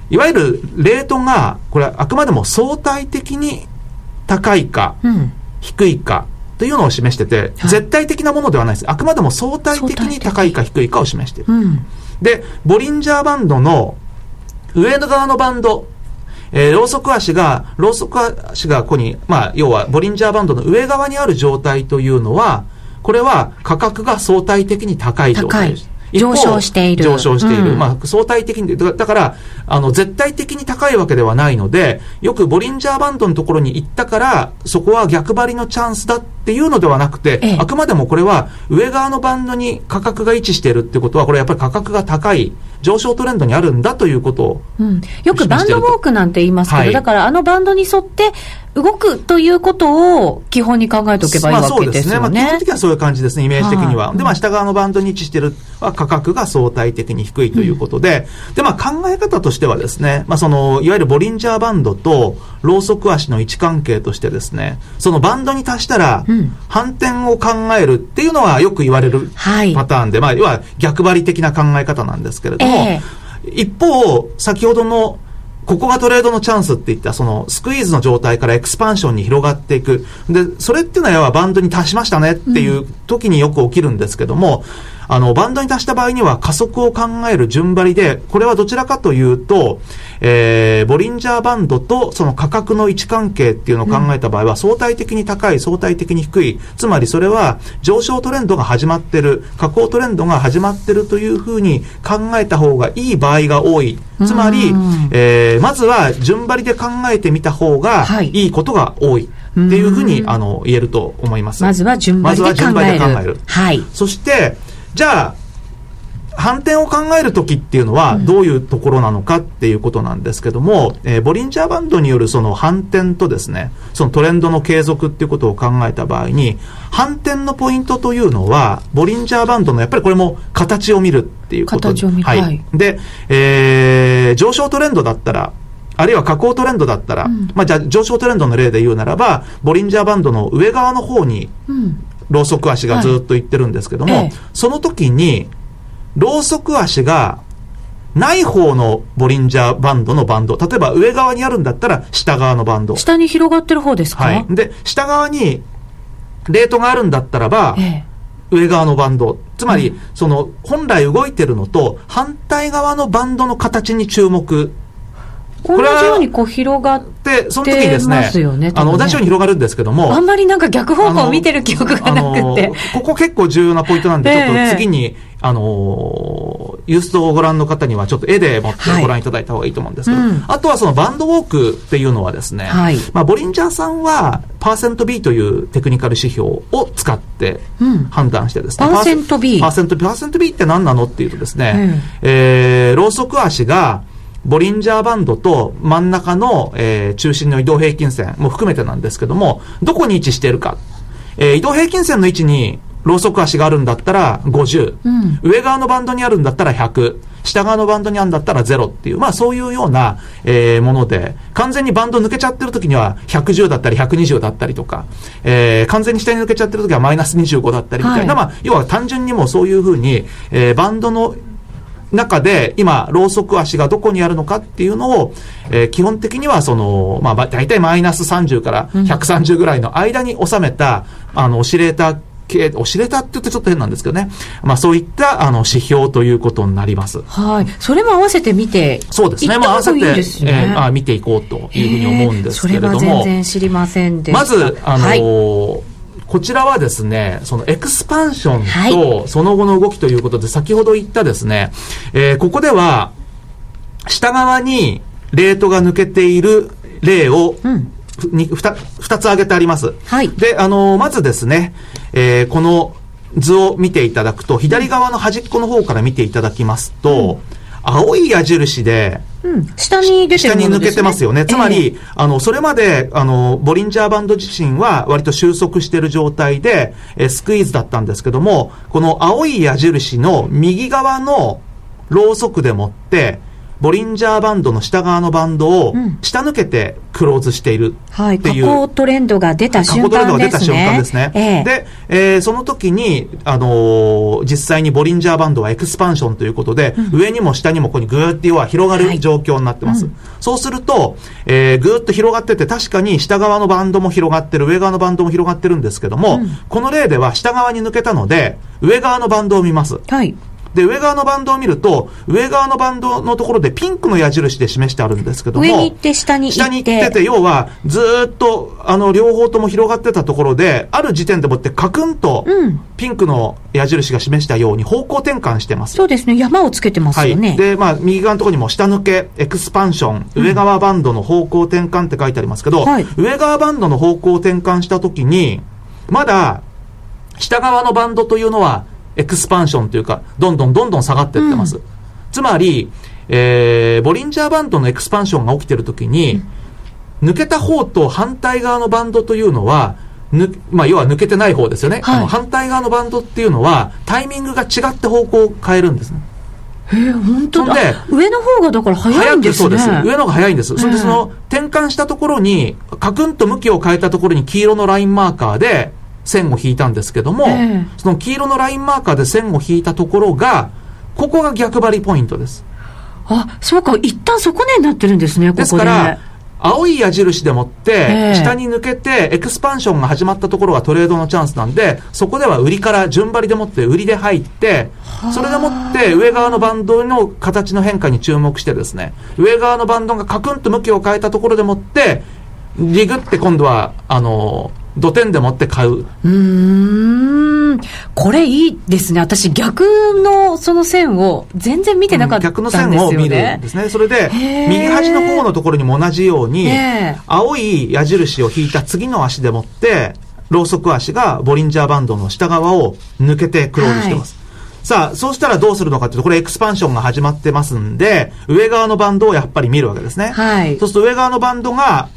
うん、いわゆるレートが、これはあくまでも相対的に高いか、うん、低いか、というのを示してて、はい、絶対的なものではないです。あくまでも相対的に高いか低いかを示している。うん、で、ボリンジャーバンドの上の側のバンドえー、ローソク足が、ローソク足がここに、まあ、要は、ボリンジャーバンドの上側にある状態というのは、これは価格が相対的に高い状態です。上昇している。上昇している。うん、まあ、相対的に、だから、あの、絶対的に高いわけではないので、よくボリンジャーバンドのところに行ったから、そこは逆張りのチャンスだっていうのではなくて、ええ、あくまでもこれは上側のバンドに価格が位置しているってことは、これやっぱり価格が高い。上昇トレンドにあるんだということを、うん、よくバンドウォークなんて言いますけど、はい、だからあのバンドに沿って動くということを基本に考えておけばいいわけですよね。まあ、そうですね。まあ、基本的にはそういう感じですね、イメージ的には。で、まあ、下側のバンドに位置してるは価格が相対的に低いということで、うん、で、まあ、考え方としてはですね、まあ、その、いわゆるボリンジャーバンドと、ローソク足の位置関係としてですね、そのバンドに達したら、反転を考えるっていうのはよく言われるパターンで、はい、まあ、要は逆張り的な考え方なんですけれども、えー、一方、先ほどのここがトレードのチャンスって言った、そのスクイーズの状態からエクスパンションに広がっていく。で、それっていうのはバンドに達しましたねっていう時によく起きるんですけども、あの、バンドに達した場合には加速を考える順張りで、これはどちらかというと、えー、ボリンジャーバンドとその価格の位置関係っていうのを考えた場合は、相対的に高い、相対的に低い、つまりそれは上昇トレンドが始まってる、下降トレンドが始まってるというふうに考えた方がいい場合が多い。つまり、えー、まずは順張りで考えてみた方がいいことが多い。っていうふうに、あの、言えると思います。まずは順張りで考える。まずは順張りで考える。はい。そして、じゃあ、反転を考えるときっていうのは、どういうところなのかっていうことなんですけども、うん、えー、ボリンジャーバンドによるその反転とですね、そのトレンドの継続っていうことを考えた場合に、反転のポイントというのは、ボリンジャーバンドのやっぱりこれも形を見るっていうこと形を見る。はい。で、えー、上昇トレンドだったら、あるいは下降トレンドだったら、うん、まあじゃあ上昇トレンドの例で言うならば、ボリンジャーバンドの上側の方に、ローソク足がずっといってるんですけども、はい、その時に、ローソク足がない方のボリンジャーバンドのバンド。例えば上側にあるんだったら下側のバンド。下に広がってる方ですか？はい。で、下側にレートがあるんだったらば、ええ、上側のバンド。つまり、うん、その本来動いてるのと反対側のバンドの形に注目同じようにこう広がって、その時にですね、ね。あの、同じように広がるんですけども、あんまりなんか逆方向を見てる記憶がなくて。ここ結構重要なポイントなんで、ちょっと次に、あのユーストをご覧の方にはちょっと絵でもってご覧いただいた方がいいと思うんですけど、はいうん、あとはそのバンドウォークっていうのはですね、はい、まあ、ボリンジャーさんは、パーセント B というテクニカル指標を使って判断してですね、うん、パーセント B? パーセント B、パーセント B って何なのっていうとですね、うん、えー、ローソク足が、ボリンジャーバンドと真ん中の、えー、中心の移動平均線も含めてなんですけども、どこに位置しているか。えー、移動平均線の位置にローソク足があるんだったら50、うん、上側のバンドにあるんだったら100、下側のバンドにあるんだったら0っていう、まあそういうような、えー、もので、完全にバンド抜けちゃってる時には110だったり120だったりとか、えー、完全に下に抜けちゃってる時はマイナス25だったりみたいな、はい、まあ要は単純にもうそういうふうに、えー、バンドの中で、今、ローソク足がどこにあるのかっていうのを、えー、基本的にはその、まあ、大体マイナス30から130ぐらいの間に収めた、うん、あの、オシレーター系、オシレーターって言ってちょっと変なんですけどね。まあそういったあの指標ということになります。はい。それも合わせて見てそうですね。まあ合わせて、ね、えー、あ見ていこうというふうに思うんですけれども。それは全然知りませんでまず、あのーはいこちらはですね、そのエクスパンションとその後の動きということで、先ほど言ったですね、えー、ここでは、下側にレートが抜けている例を、うんに二つ挙げてあります。はい。で、あのー、まずですね、えー、この図を見ていただくと、左側の端っこの方から見ていただきますと、うん青い矢印で、うん、下に出てる、ね、下に抜けてますよね。つまり、えー、あの、それまで、あの、ボリンジャーバンド自身は割と収束している状態で、えー、スクイーズだったんですけども、この青い矢印の右側のローソクでもって、ボリンジャーバンドの下側のバンドを下抜けてクローズしているっていう。はい、トレンドが出た瞬間ですね。トレンドが出た瞬間ですね。ええ、で、えー、その時に、あのー、実際にボリンジャーバンドはエクスパンションということで、うん、上にも下にもここにぐーって要は広がる状況になってます。はいうん、そうすると、えー、ぐーっと広がってて、確かに下側のバンドも広がってる、上側のバンドも広がってるんですけども、うん、この例では下側に抜けたので、上側のバンドを見ます。はい。で、上側のバンドを見ると、上側のバンドのところでピンクの矢印で示してあるんですけども、上に行って下に行って。下に行ってて、要は、ずっと、あの、両方とも広がってたところで、ある時点でもってカクンと、ピンクの矢印が示したように方向転換してます。そうですね。山をつけてますよね。はい、で、まあ、右側のところにも下抜け、エクスパンション、上側バンドの方向転換って書いてありますけど、はい、上側バンドの方向転換したときに、まだ、下側のバンドというのは、エクスパンションというか、どんどんどんどん下がっていってます。うん、つまり、えー、ボリンジャーバンドのエクスパンションが起きてるときに、うん、抜けた方と反対側のバンドというのは、ぬまあ、要は抜けてない方ですよね、はい、あの反対側のバンドっていうのは、タイミングが違って方向を変えるんですね。本当だ。で、上の方がだから早いんですね。そうです。上の方が早いんです。それでその、転換したところに、カクンと向きを変えたところに黄色のラインマーカーで、線を引いたんですけども、えー、その黄色のラインマーカーで線を引いたところが、ここが逆張りポイントです。あ、そうか、一旦底根になってるんですね、ここで。ですから、青い矢印でもって、下に抜けて、エクスパンションが始まったところがトレードのチャンスなんで、そこでは売りから順張りでもって売りで入って、それでもって上側のバンドの形の変化に注目してですね、上側のバンドがカクンと向きを変えたところでもって、リグって今度は、あの、土点でもって買う。うん。これいいですね。私逆のその線を全然見てなかったんですよね。逆の線を見るんですね。それで、右端の方のところにも同じように、青い矢印を引いた次の足でもって、ローソク足がボリンジャーバンドの下側を抜けてクローズしてます。はいさあ、そうしたらどうするのかっていうと、これエクスパンションが始まってますんで、上側のバンドをやっぱり見るわけですね。はい。そうすると上側のバンドが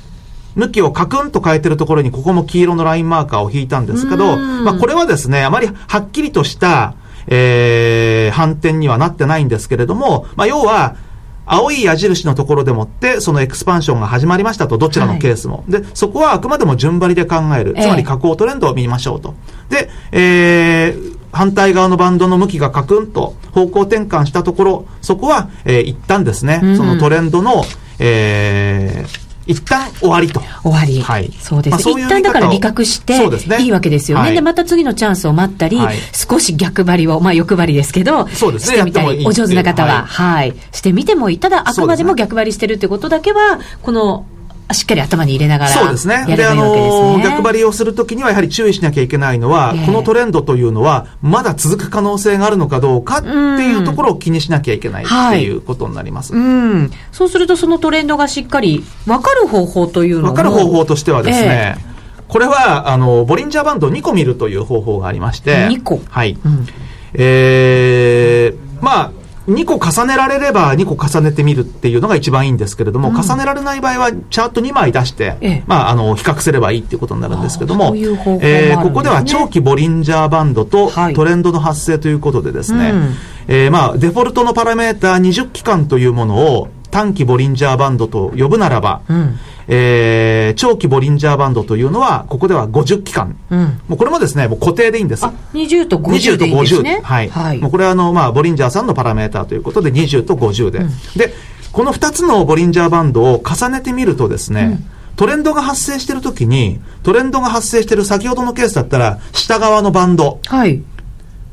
向きをカクンと変えてるところにここも黄色のラインマーカーを引いたんですけど、まあこれはですね、あまりはっきりとした、えー、反転にはなってないんですけれども、まあ要は、青い矢印のところでもって、そのエクスパンションが始まりましたと、どちらのケースも。はい、で、そこはあくまでも順張りで考える。つまり下降トレンドを見ましょうと。で、えー、反対側のバンドの向きがカクンと方向転換したところ、そこは、えー、一旦ですね、うん、そのトレンドの、えー、一旦終わりと。終わり。はい。そうです。まあ、うう一旦だから利確して、いいわけですよね。はい、で、また次のチャンスを待ったり、はい、少し逆張りを、まあ欲張りですけど、そうですね。してみたり、お上手な方は、はい、はい。してみてもいい。ただ、あくまでも逆張りしてるってことだけは、この、しっかり頭に入れながらそうですね。で、あの逆張りをするときにはやはり注意しなきゃいけないのは、えー、このトレンドというのは、まだ続く可能性があるのかどうかっていうところを気にしなきゃいけないっていうことになります。はい、うん。そうするとそのトレンドがしっかり分かる方法というの分かる方法としてはですね、えーこれは、あの、ボリンジャーバンドを2個見るという方法がありまして。2個はい。うん、えー、まあ、2個重ねられれば2個重ねてみるっていうのが一番いいんですけれども、うん、重ねられない場合はチャート2枚出して、ええ、まあ、あの、比較すればいいっていうことになるんですけども、ううね、えー、ここでは長期ボリンジャーバンドとトレンドの発生ということでですね、はいうん、えー、まあ、デフォルトのパラメーター20期間というものを短期ボリンジャーバンドと呼ぶならば、うん、えー、長期ボリンジャーバンドというのは、ここでは50期間。うん、もうこれもですね、もう固定でいいんです。20と50でいいですね。はい。はい、もうこれはあの、まあ、ボリンジャーさんのパラメーターということで、20と50で。うん、で、この2つのボリンジャーバンドを重ねてみるとですね、トレンドが発生しているときに、トレンドが発生している先ほどのケースだったら、下側のバンド、はい、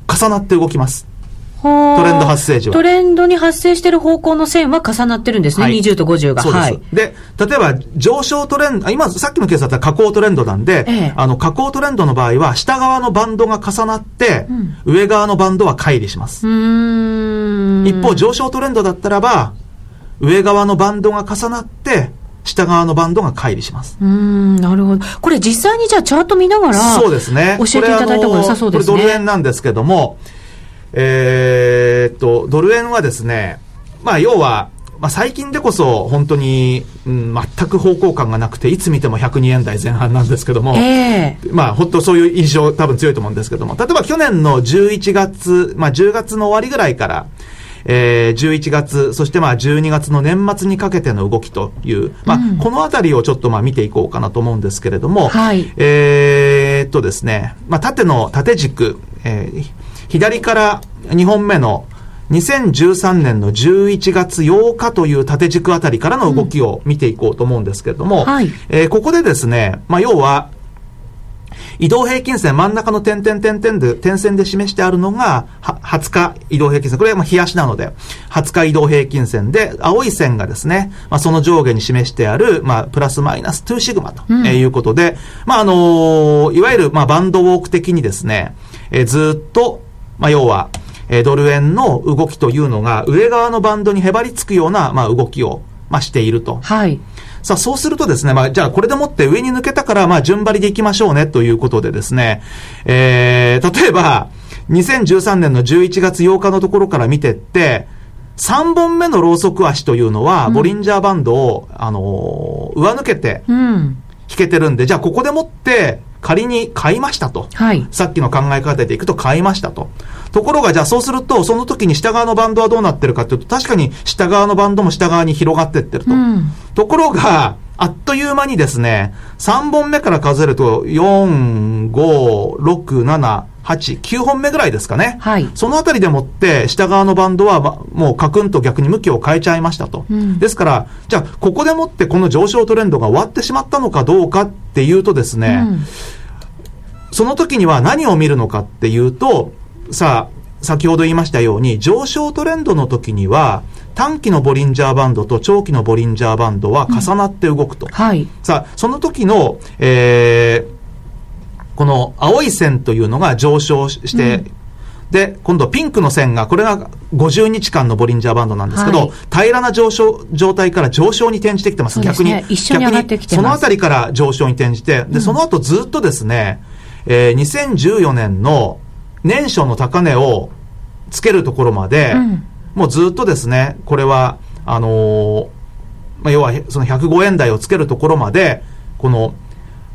重なって動きます。トレンド発生時は。トレンドに発生している方向の線は重なってるんですね、はい、20と50が。そうです。はい、で、例えば上昇トレンド、今、さっきのケースだったら下降トレンドなんで、ええ、あの、下降トレンドの場合は、下側のバンドが重なって、うん、上側のバンドは乖離します。一方、上昇トレンドだったらば、上側のバンドが重なって、下側のバンドが乖離します。うん、なるほど。これ実際にじゃあチャート見ながら、そうですね。教えていただいた方が良さそうですね。これドル円なんですけども、えー、っと、ドル円はですね、まあ、要は、まあ、最近でこそ本当に、うん、全く方向感がなくて、いつ見ても102円台前半なんですけども、えー、まあ本当そういう印象多分強いと思うんですけども、例えば去年の11月、まあ10月の終わりぐらいから、えー、11月、そしてまあ12月の年末にかけての動きという、まあ、うん、このあたりをちょっとまあ見ていこうかなと思うんですけれども、はい、えー、っとですね、まあ縦の縦軸、えー、左から2本目の2013年の11月8日という縦軸あたりからの動きを見ていこうと思うんですけれども、うんはい、えー、ここでですね、まあ、要は、移動平均線、真ん中の点々点々で、点線で示してあるのが、20日移動平均線。これはまあ冷やしなので、20日移動平均線で、青い線がですね、まあ、その上下に示してある、まあ、プラスマイナス2シグマということで、うん、まあ、あのー、いわゆる、まあ、バンドウォーク的にですね、えー、ずっと、まあ、要は、えー、ドル円の動きというのが、上側のバンドにへばりつくような、まあ、動きを、まあ、していると。はい。さあ、そうするとですね、まあ、じゃあこれでもって上に抜けたから、まあ、順張りでいきましょうね、ということでですね、えー、例えば、2013年の11月8日のところから見てって、3本目のローソク足というのは、ボリンジャーバンドを、あのー、上抜けて、引けてるんで、じゃあここでもって、仮に買いましたと。はい。さっきの考え方でいくと買いましたと。ところが、じゃあそうすると、その時に下側のバンドはどうなってるかというと、確かに下側のバンドも下側に広がってってると。うん、ところが、あっという間にですね、3本目から数えると、4、5、6、7、8、8、9本目ぐらいですかね。はい。そのあたりでもって、下側のバンドは、ま、もうカクンと逆に向きを変えちゃいましたと。うん、ですから、じゃあ、ここでもってこの上昇トレンドが終わってしまったのかどうかっていうとですね、うん、その時には何を見るのかっていうと、さあ、先ほど言いましたように、上昇トレンドの時には、短期のボリンジャーバンドと長期のボリンジャーバンドは重なって動くと。うん、はい。さあ、その時の、えー、この青い線というのが上昇して、うん、で、今度ピンクの線が、これが50日間のボリンジャーバンドなんですけど、はい、平らな上昇、状態から上昇に転じてきてます。逆に。一緒に上がってきてそのあたりから上昇に転じて、で、その後ずっとですね、えー、2014年の年初の高値をつけるところまで、うん、もうずっとですね、これは、あのー、まあ、要はその105円台をつけるところまで、この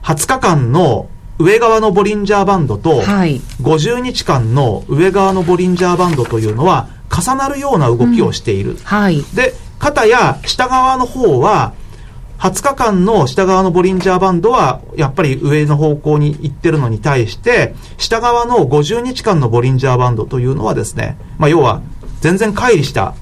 20日間の上側のボリンジャーバンドと、50日間の上側のボリンジャーバンドというのは、重なるような動きをしている。うんはい、で、肩や下側の方は、20日間の下側のボリンジャーバンドは、やっぱり上の方向に行ってるのに対して、下側の50日間のボリンジャーバンドというのはですね、まあ、要は全然乖離した、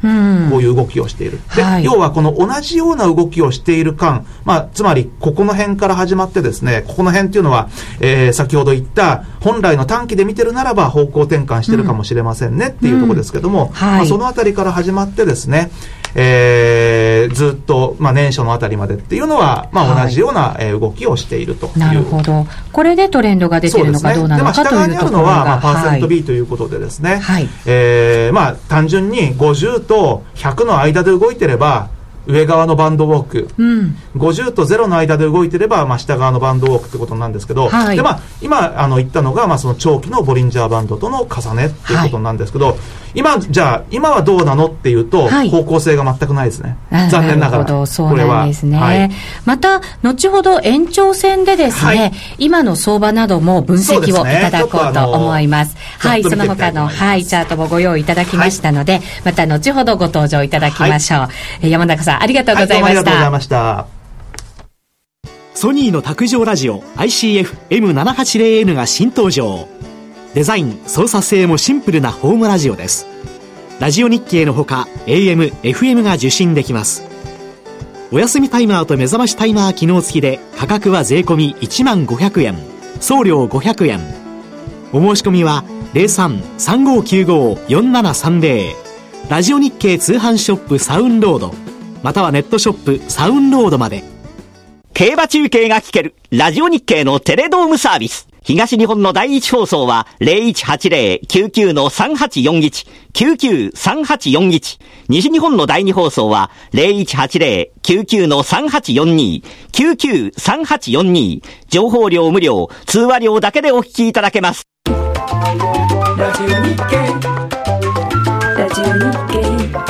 こういう動きをしている。で、はい、要はこの同じような動きをしている間、まあ、つまり、ここの辺から始まってですね、ここの辺っていうのは、えー、先ほど言った、本来の短期で見てるならば方向転換してるかもしれませんねっていうところですけども、うん。はい、まあ、そのあたりから始まってですね、えー、ずっと、まあ、年初のあたりまでっていうのは、まあ、同じような、はい、え動きをしているとなるほど。これでトレンドが出てるのかどうなのか、ね、というところが。下側にあるのは、まあ、パーセント B ということでですね、はい、えー、まあ、単純に50と100の間で動いてれば、上側のバンドウォーク、うん、50と0の間で動いてれば、まあ、下側のバンドウォークってことなんですけど、はい、でまあ、今あの言ったのが、まあ、その長期のボリンジャーバンドとの重ねっていうことなんですけど、はい、今じゃあ今はどうなのっていうと、はい、方向性が全くないですね。残念ながら。そうなんですね、はい、また後ほど延長戦でですね、はい、今の相場なども分析をいただこうと思います、ね、はいその他の、はい、チャートもご用意いただきましたので、また後ほどご登場いただきましょう、山中さんありがとうございました、ありがとうございました。ソニーの卓上ラジオ ICF-M780N が新登場デザイン操作性もシンプルなホームラジオです。ラジオ日経のほか AM、FM が受信できます。お休みタイマーと目覚ましタイマー機能付きで価格は税込1万500円。送料500円。お申し込みは03-3595-4730ラジオ日経通販ショップサウンロード。またはネットショップサウンロードまで。競馬中継が聞けるラジオ日経のテレドームサービス東日本の第一放送は0180-99-3841、99-3841。西日本の第二放送は0180-99-3842、99-3842。情報量無料、通話料だけでお聞きいただけます。ラジオ日経ラジオ日経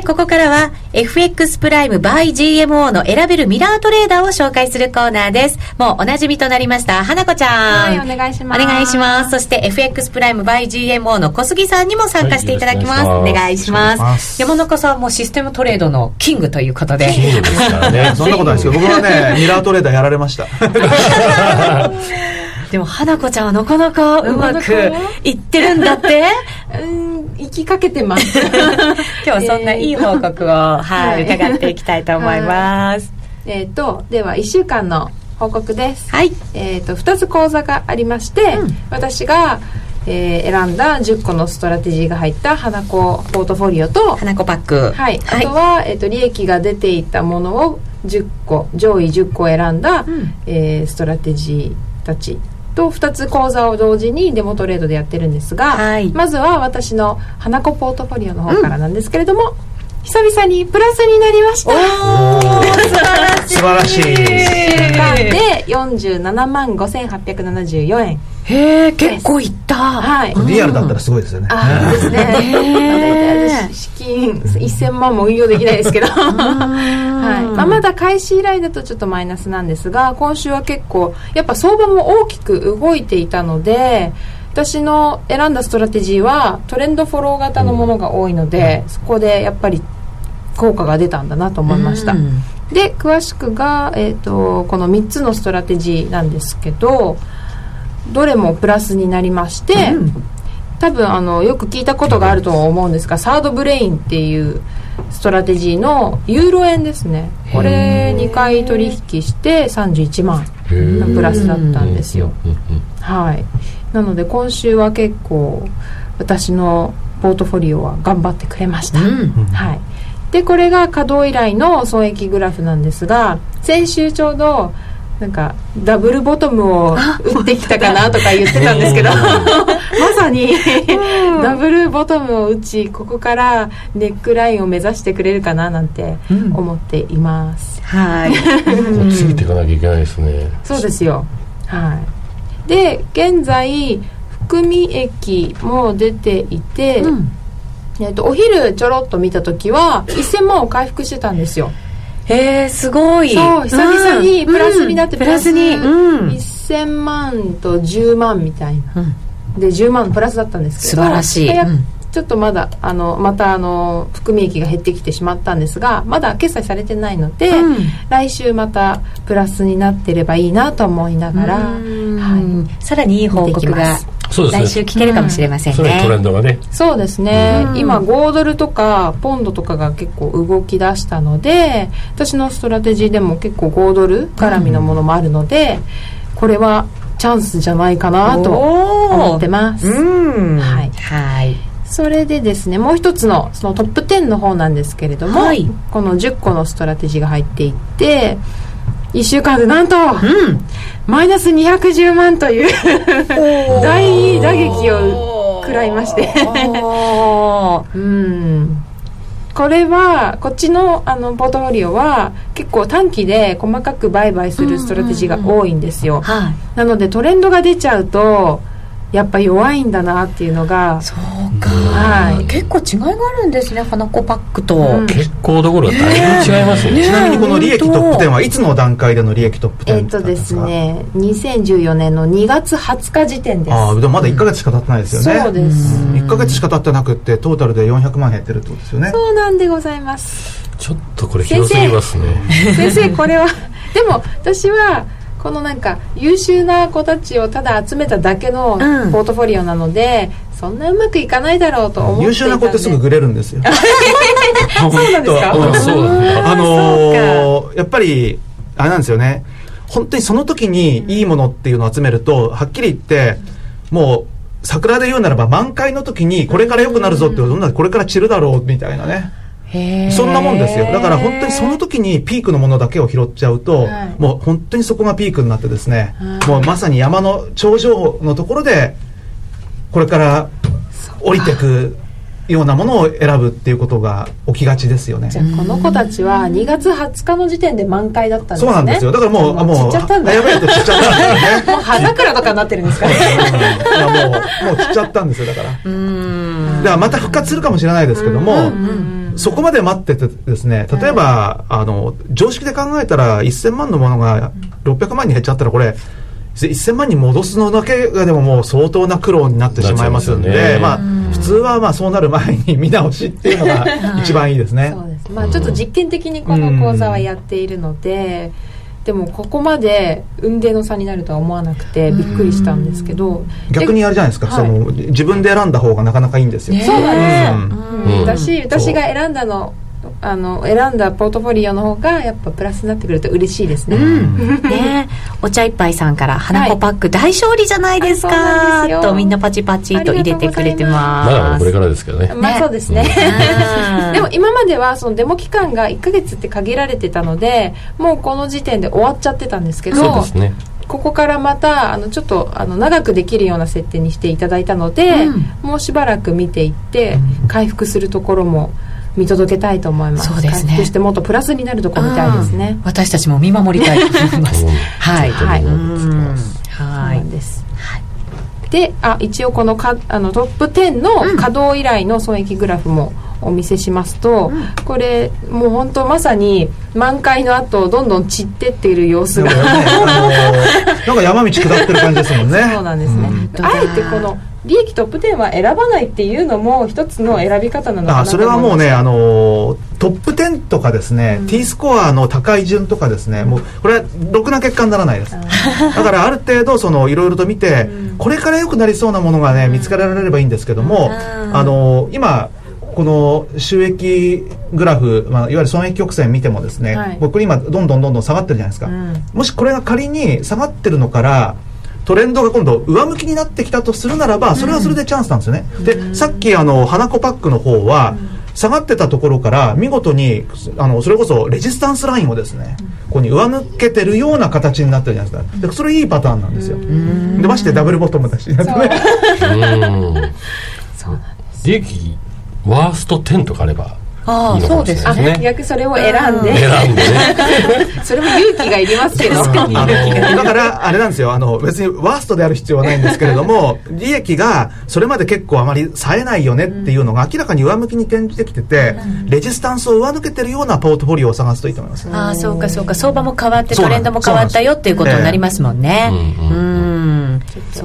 て、ここからは FX プライム by GMO の選べるミラートレーダーを紹介するコーナーです。もうおなじみとなりました、花子ちゃん。はい、お願いします。お願いします。そして FX プライム by GMO の小杉さんにも参加していただきます。はい、お願いします。山中さんもシステムトレードのキングということで。キングですからね。そんなことないですけど、僕はね、ミラートレーダーやられました。でも花子ちゃんはなかなかうまくいってるんだってうん行きかけてます。今日はそんないい報告を、はい、伺っていきたいと思います、えっ、ー、とでは1週間の報告です。はい。えっ、ー、と2つ講座がありまして、うん、私がえー、選んだ10個のストラテジーが入った花子ポートフォリオと花子パック、はい、あとは、えーと、利益が出ていたものを10個上位10個選んだ、うん、えー、ストラテジーたちと2つ講座を同時にデモトレードでやってるんですが、はい、まずは私の花子ポートフォリオの方からなんですけれども、うん、久々にプラスになりました。素晴らしい。素晴らしいで47万5874円へえ結構いった。はい。リアルだったらすごいですよね。あですね。大体資金1000万も運用できないですけど。はい。まあ、まだ開始以来だとちょっとマイナスなんですが今週は結構やっぱ相場も大きく動いていたので私の選んだストラテジーはトレンドフォロー型のものが多いので、そこでやっぱり効果が出たんだなと思いました、で詳しくが、えーと、この3つのストラテジーなんですけどどれもプラスになりまして、うん、多分あのよく聞いたことがあると思うんですがサードブレインっていうストラテジーのユーロ円ですね。これ2回取引して31万のプラスだったんですよ。はい。なので今週は結構私のポートフォリオは頑張ってくれました、うん、はい。でこれが稼働以来の損益グラフなんですが先週ちょうどなんかダブルボトムを打ってきたかなとか言ってたんですけど。まさにダブルボトムを打ちここからネックラインを目指してくれるかななんて思っています、うん、はいついていかなきゃいけないですね。そうですよ。はい。で現在含み益も出ていて、うん、えっと、お昼ちょろっと見た時は1000万を回復してたんですよへえすごい。そう久々にプラスになって、プラスに、うん、1000万と10万みたいな、うん、で10万プラスだったんですけど素晴らしい、ちょっとまだあのまたあの含み益が減ってきてしまったんですがまだ決済されてないので、うん、来週またプラスになってればいいなと思いながら、はい、さらにいい報告がそうですね、来週聞けるかもしれませんね、うん、トレンドがね。そうですね、うん、今豪ドルとかポンドとかが結構動き出したので私のストラテジーでも結構豪ドル絡みのものもあるので、うん、これはチャンスじゃないかなと思ってます、はい、はい。それでですねもう一つのそのトップ10の方なんですけれども、はい、この10個のストラテジーが入っていって1週間でなんと、うん、マイナス210万という大打撃を食らいまして。うん。これはこっちのあのポートフォリオは結構短期で細かく売買するストラテジーが多いんですよ、なのでトレンドが出ちゃうとやっぱ弱いんだなっていうのがそう。か、はい、結構違いがあるんですね花子パックと、うん、結構どころかだいぶ違いますね、ね、ちなみにこの利益トップ10はいつの段階での利益トップ10えっとですね2014年の2月20日時点です。ああでもまだ1か月しか経ってないですよね、そうです。1か月しか経ってなくてトータルで400万減ってるってことですよね。そうなんでございます。ちょっとこれ広すぎますね。先生これはでも私はこのなんか優秀な子たちをただ集めただけのポートフォリオなので、うん、そんなうまくいかないだろうと思って優秀な子ってすぐグレるんですよ。そうなんですか？あのー、やっぱりあれなんですよね。本当にその時にいいものっていうのを集めるとはっきり言ってもう桜で言うならば満開の時にこれから良くなるぞってどんなこれから散るだろうみたいなね。そんなもんですよ。だから本当にその時にピークのものだけを拾っちゃうと、はい、もう本当にそこがピークになってですね、はい、もうまさに山の頂上のところでこれから降りてくようなものを選ぶっていうことが起きがちですよね。じゃあこの子たちは2月20日の時点で満開だったんですね。そうなんですよ。だからもうもう散っちゃったんだ。やばいと散っちゃったね。もう葉桜とかになってるんですかね。いやもうもう散っちゃったんですよだから。だからまた復活するかもしれないですけどもそこまで待っててですね例えば、あの常識で考えたら1000万のものが600万に減っちゃったらこれ1000万に戻すのだけがでももう相当な苦労になってしまいますんで、ね、まあ、普通はまあそうなる前に見直しっていうのが一番いいですね。そうですまあ、ちょっと実験的にこの講座はやっているので、でもここまで運命の差になるとは思わなくてびっくりしたんですけど。逆にあれじゃないですか、その自分で選んだ方がなかなかいいんですよ、そうなんです、うん、私私が選んだのあの選んだポートフォリオの方がやっぱプラスになってくると嬉しいですね,、うん、ね。お茶一杯さんから「花子パック大勝利じゃないですか」はい、とみんなパチパチと入れてくれてます。まだこれからですけどね。まあそうですね、でも今まではそのデモ期間が1か月って限られてたのでもうこの時点で終わっちゃってたんですけどそうですね。ここからまたあのちょっとあの長くできるような設定にしていただいたので、うん、もうしばらく見ていって回復するところも見届けたいと思います。そうですね。そしてもっとプラスになるところみたいですね。私たちも見守りたい。と思います。はい。はい。はい。ですであ一応このかあのトップ10の稼働以来の損益グラフもお見せしますと、うん、これもう本当まさに満開の後どんどん散ってっている様子が、ね、なんか山道下ってる感じですもんね。そうなんですね、うん、あえてこの利益トップ10は選ばないっていうのも一つの選び方なのかなそれはもうねあのトップ10とかですね、うん、T スコアの高い順とかですね、もうこれはろくな結果にならないです。だからある程度そのいろいろと見て、うん、これから良くなりそうなものがね見つけられればいいんですけども、あの今この収益グラフ、まあ、いわゆる損益曲線見てもですね、はい、僕今どんどんどんどん下がってるじゃないですか、うん、もしこれが仮に下がってるのからトレンドが今度上向きになってきたとするならばそれはそれでチャンスなんですよね、うん、でさっきあの花子パックの方は、下がってたところから見事にあのそれこそレジスタンスラインをですね、ここに上抜けてるような形になってるじゃないですか。でそれいいパターンなんですよ。でましてダブルボトムだし、ね、そうなんです利益ワースト10とかあればああそうですね。逆それを選んで。選んでね。それも勇気がいりますけど。だからあれなんですよ。あの別にワーストである必要はないんですけれども利益がそれまで結構あまり冴えないよねっていうのが明らかに上向きに転じてきてて、うん、レジスタンスを上抜けてるようなポートフォリオを探すといいと思います、ああそうかそうか。相場も変わってトレンドも変わったよっていうことになりますもんね。うん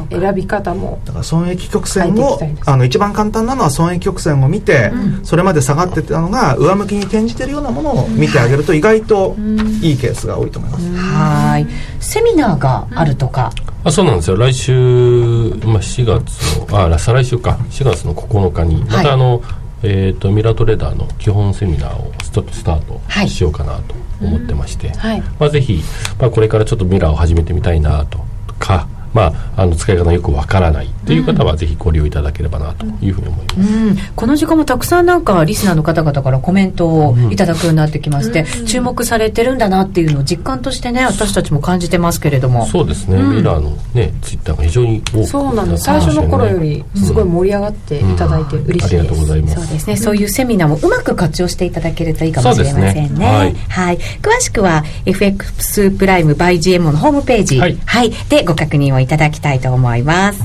選び方も。だから損益曲線をあの一番簡単なのは損益曲線を見て、うん、それまで下がってたのが上向きに転じてるようなものを見てあげると意外といいケースが多いと思います、はい。セミナーがあるとか、あそうなんですよ。来週、まあ、4月のあ再来週か。4月の9日にまたあの、はいえーと、ミラートレーダーの基本セミナーをストスタートしようかなと思ってまして、はいうん。はい、まあ、ぜひ、まあ、これからちょっとミラーを始めてみたいなとかまあ、あの使い方よくわからないという方は、ぜひご利用いただければなというふうに思います、うん、この時間もたくさんなんかリスナーの方々からコメントをいただくようになってきまして、うん、注目されてるんだなっていうのを実感としてね私たちも感じてますけれども。そうですね、ミラーのねツイッターが非常に多くそうなんです。最初の頃よりすごい盛り上がっていただいて嬉しいです、ありがとうございます。そうですね、そういうセミナーもうまく活用していただけるといいかもしれませんね、ね、はい、はい、詳しくは FX プライム by GMO のホームページ、はい、はい、でご確認をいただきたいと思います思います。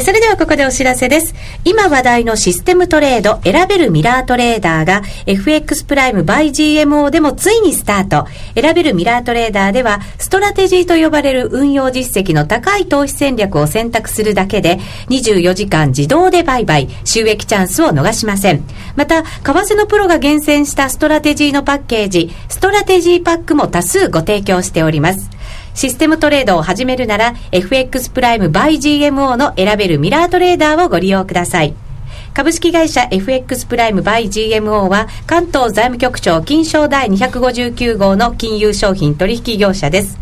それではここでお知らせです。今話題のシステムトレード、選べるミラートレーダーが FX プライム by GMO でもついにスタート。選べるミラートレーダーでは、ストラテジーと呼ばれる運用実績の高い投資戦略を選択するだけで、24時間自動で売買、収益チャンスを逃しません。また、為替のプロが厳選したストラテジーのパッケージ、ストラテジーパックも多数ご提供しております。システムトレードを始めるなら FX プライム by GMO の選べるミラートレーダーをご利用ください。株式会社 FX プライム by GMO は関東財務局長金商第259号の金融商品取引業者です。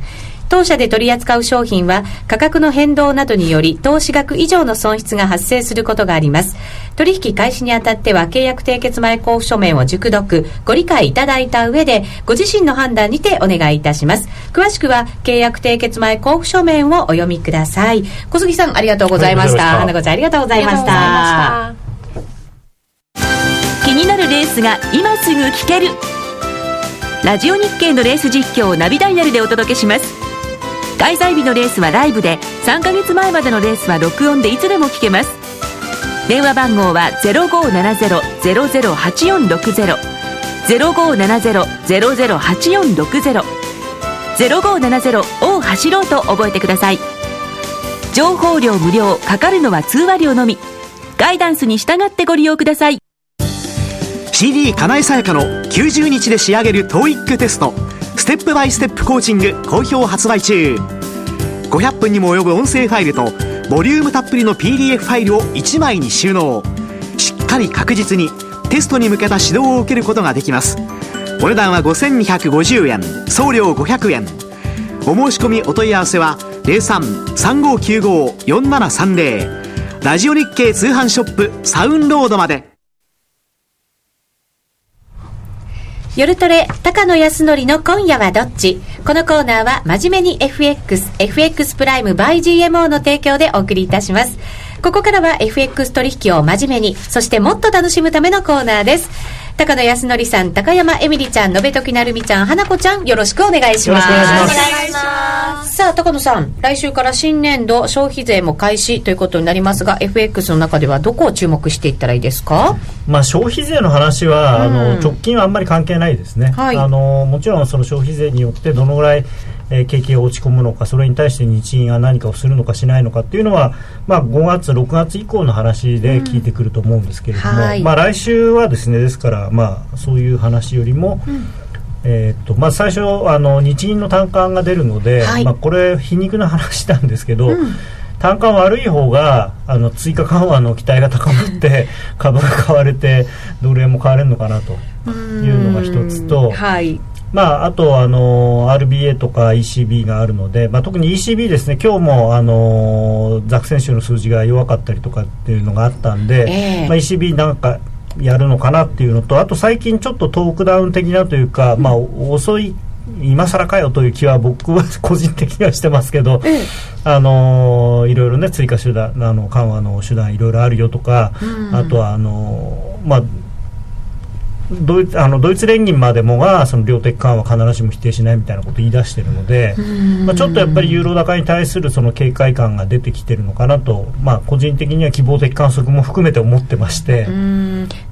当社で取り扱う商品は価格の変動などにより投資額以上の損失が発生することがあります。取引開始にあたっては契約締結前交付書面を熟読、ご理解いただいた上でご自身の判断にてお願いいたします。詳しくは契約締結前交付書面をお読みください。小杉さんありがとうございました。はい、花子ちゃんありがとうございました。気になるレースが今すぐ聞ける。ラジオ日経のレース実況をナビダイヤルでお届けします。開催日のレースはライブで3ヶ月前までのレースは録音でいつでも聞けます電話番号は0570-008460 0570-008460 0570を走ろうと覚えてください。情報量無料かかるのは通話料のみ。ガイダンスに従ってご利用ください。CD 金井さやかの90日で仕上げる TOEIC テスト。ステップバイステップコーチング好評発売中。500分にも及ぶ音声ファイルとボリュームたっぷりの PDF ファイルを1枚に収納。しっかり確実にテストに向けた指導を受けることができます。お値段は5250円。送料500円。お申し込みお問い合わせは03-3595-4730ラジオ日経通販ショップサウンロードまで。夜トレ、高野康則の今夜はどっち？このコーナーは真面目に FX、FX プライム by GMO の提供でお送りいたします。ここからは FX 取引を真面目に、そしてもっと楽しむためのコーナーです。高野康則さん、高山えみりちゃん、のべときなるみちゃん、花子ちゃん、よろしくお願いします。よろしくお願いします。さあ、高野さん、来週から新年度消費税も開始ということになりますが、FX の中ではどこを注目していったらいいですか？まあ、消費税の話は、あの直近はあんまり関係ないですね、はい、あのもちろんその消費税によってどのぐらい、えー、景気が落ち込むのかそれに対して日銀が何かをするのかしないのかっていうのは、まあ、5月、6月以降の話で聞いてくると思うんですけれども、うんはい、まあ、来週はですねですから、まあ、そういう話よりも、うん。えーとまあ、最初あの日銀の単価が出るので、はい、まあ、これ皮肉な話なんですけど、うん。単価悪い方があの追加緩和の期待が高まって 株が買われてドル円も買われるのかなというのが一つと、はい、まあ、あとあの RBA とか ECB があるので、まあ、特に ECB ですね今日もあのザク選手の数字が弱かったりとかっていうのがあったんで、えー、まあ、ECB なんかやるのかなっていうのとあと最近ちょっとトークダウン的なというか、まあ、遅い今更かよという気は僕は 個人的にはしてますけど、ええ、あのいろいろね追加手段あの緩和の手段いろいろあるよとか、うん、あとはあのまあドイツあのドイツ連銀までもがその量的緩和必ずしも否定しないみたいなことを言い出しているので、まあ、ちょっとやっぱりユーロ高に対するその警戒感が出てきてるのかなと、まあ、個人的には希望的観測も含めて思ってまして。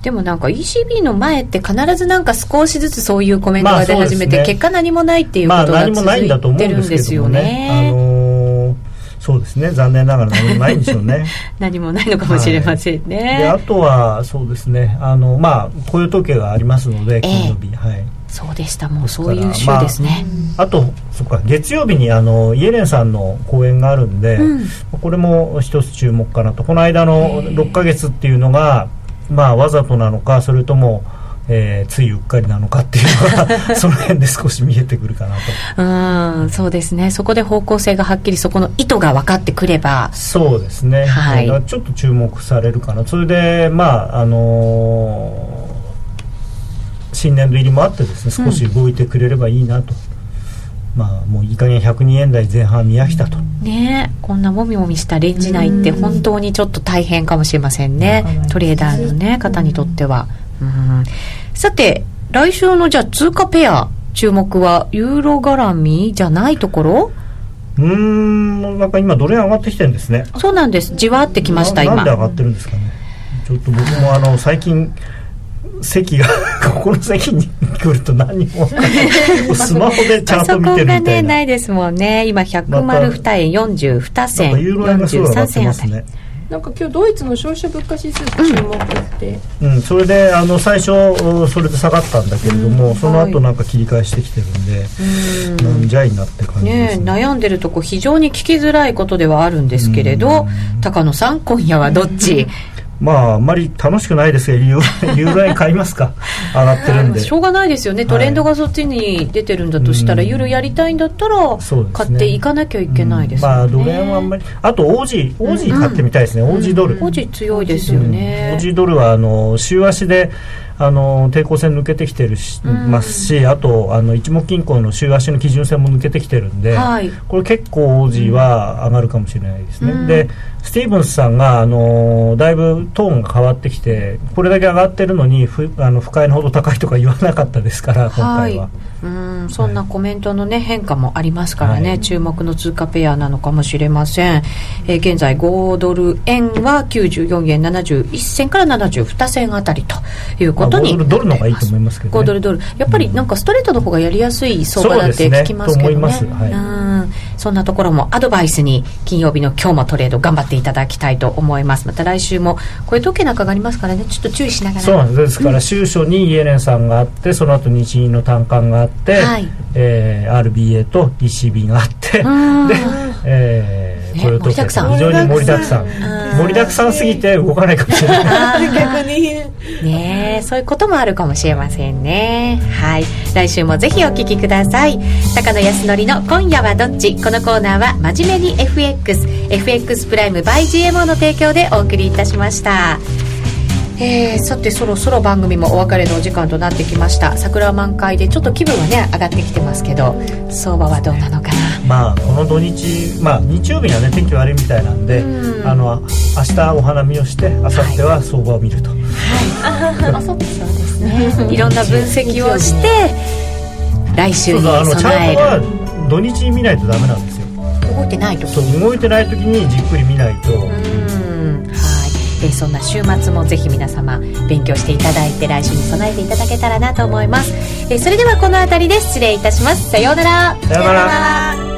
でもなんか ECB の前って必ずなんか少しずつそういうコメントが出始めて、まあね、結果何もないっていうことが続いてるんですよね。あのーそうですね。残念ながら何もないんでしょうね。何もないのかもしれませんね、はい、であとはそうですね。あのまあ雇用統計がありますので金曜日、えー、はい。そうでした。もうそういう週ですね、まあ、あとそっか。月曜日にあのイエレンさんの講演があるんで、うん、これも一つ注目かなと。この間の6か月っていうのがまあわざとなのかそれともえー、ついうっかりなのかっていうのが その辺で少し見えてくるかなと。うんそうですね。そこで方向性がはっきりそこの意図が分かってくれば。そうですね、はい、ちょっと注目されるかな。それでまああのー、新年度入りもあってですね少し動いてくれればいいなと、うん、まあもういい加減102円台前半見飽きたと。ねこんなもみもみしたレンジ内って本当にちょっと大変かもしれませんね。トレーダーのね方にとっては。さて来週のじゃあ通貨ペア注目はユーロ絡みじゃないところ？うんなんか今ドル円上がってきてるんですね。そうなんです。じわってきました今。なんで上がってるんですかね。ちょっと僕もあの最近席が ここの席に来ると何もスマホでチャート見てるみたいな。そこがねないですもんね。今102円42銭43銭あたりなんか今日ドイツの消費者物価指数注目って、うん、それであの最初それで下がったんだけれども、うん、その後なんか切り返してきてるんで、うん、なんじゃいなって感じですね、ね、悩んでるとこ非常に聞きづらいことではあるんですけれど、高野さん今夜はどっち？まああんまり楽しくないですけどユーロ円買いますか？上がってるんで。しょうがないですよね。トレンドがそっちに出てるんだとしたら、はい、ユーロやりたいんだったら、買っていかなきゃいけないですまあドル円はあんまり。あとオージーオージー買ってみたいですね、うん、オージードル、オージー強いですよね、オージードルはあの週足であの抵抗線抜けてきてるし、ますしあとあの一目均衡の週足の基準線も抜けてきてるんで、はい、これ結構オージーは上がるかもしれないですね、でスティーブンスさんがあのだいぶトーンが変わってきてこれだけ上がってるのにふあの不快なほど高いとか言わなかったですから今回は、はい、うんそんなコメントの、ね、変化もありますからね、はい、注目の通貨ペアなのかもしれません、えー、現在5ドル円は94円71銭から72銭あたりということにドルの方がいいと思いますけど、ね、5ドルドル。やっぱりなんかストレートの方がやりやすい相場だって聞きますけどね、ね。はい、うん。そんなところもアドバイスに金曜日の今日もトレード頑張っていただきたいと思います。また来週もこれ時計なんかがありますからね。ちょっと注意しながら。そうなんですから、週初にイエレンさんがあってその後日銀の単価があって、はい、えー、RBA と ECB があってで、えー、これと非常に盛りだくさん。盛りだくさんすぎて動かないかもしれない。逆に。ねそういうこともあるかもしれませんね。はい。来週もぜひお聞きください。高野康則の「今夜はどっち?」このコーナーは真面目に FXFX プライム by GMO の提供でお送りいたしましたえー、さてそろそろ番組もお別れのお時間となってきました。桜満開でちょっと気分はね上がってきてますけど相場はどうなのかな。まあこの土日まあ日曜日にはね天気悪いみたいなんで、ん、あの明日お花見をして明後日は相場を見ると。はい、はい、そうですね。いろんな分析をして来週に備える。は土日に見ないとダメなんですよ。動いてないとそう動いてない時にじっくり見ないとえー、そんな週末もぜひ皆様勉強していただいて来週に備えていただけたらなと思います、えー、それではこの辺りで失礼いたします。さようなら。さようなら。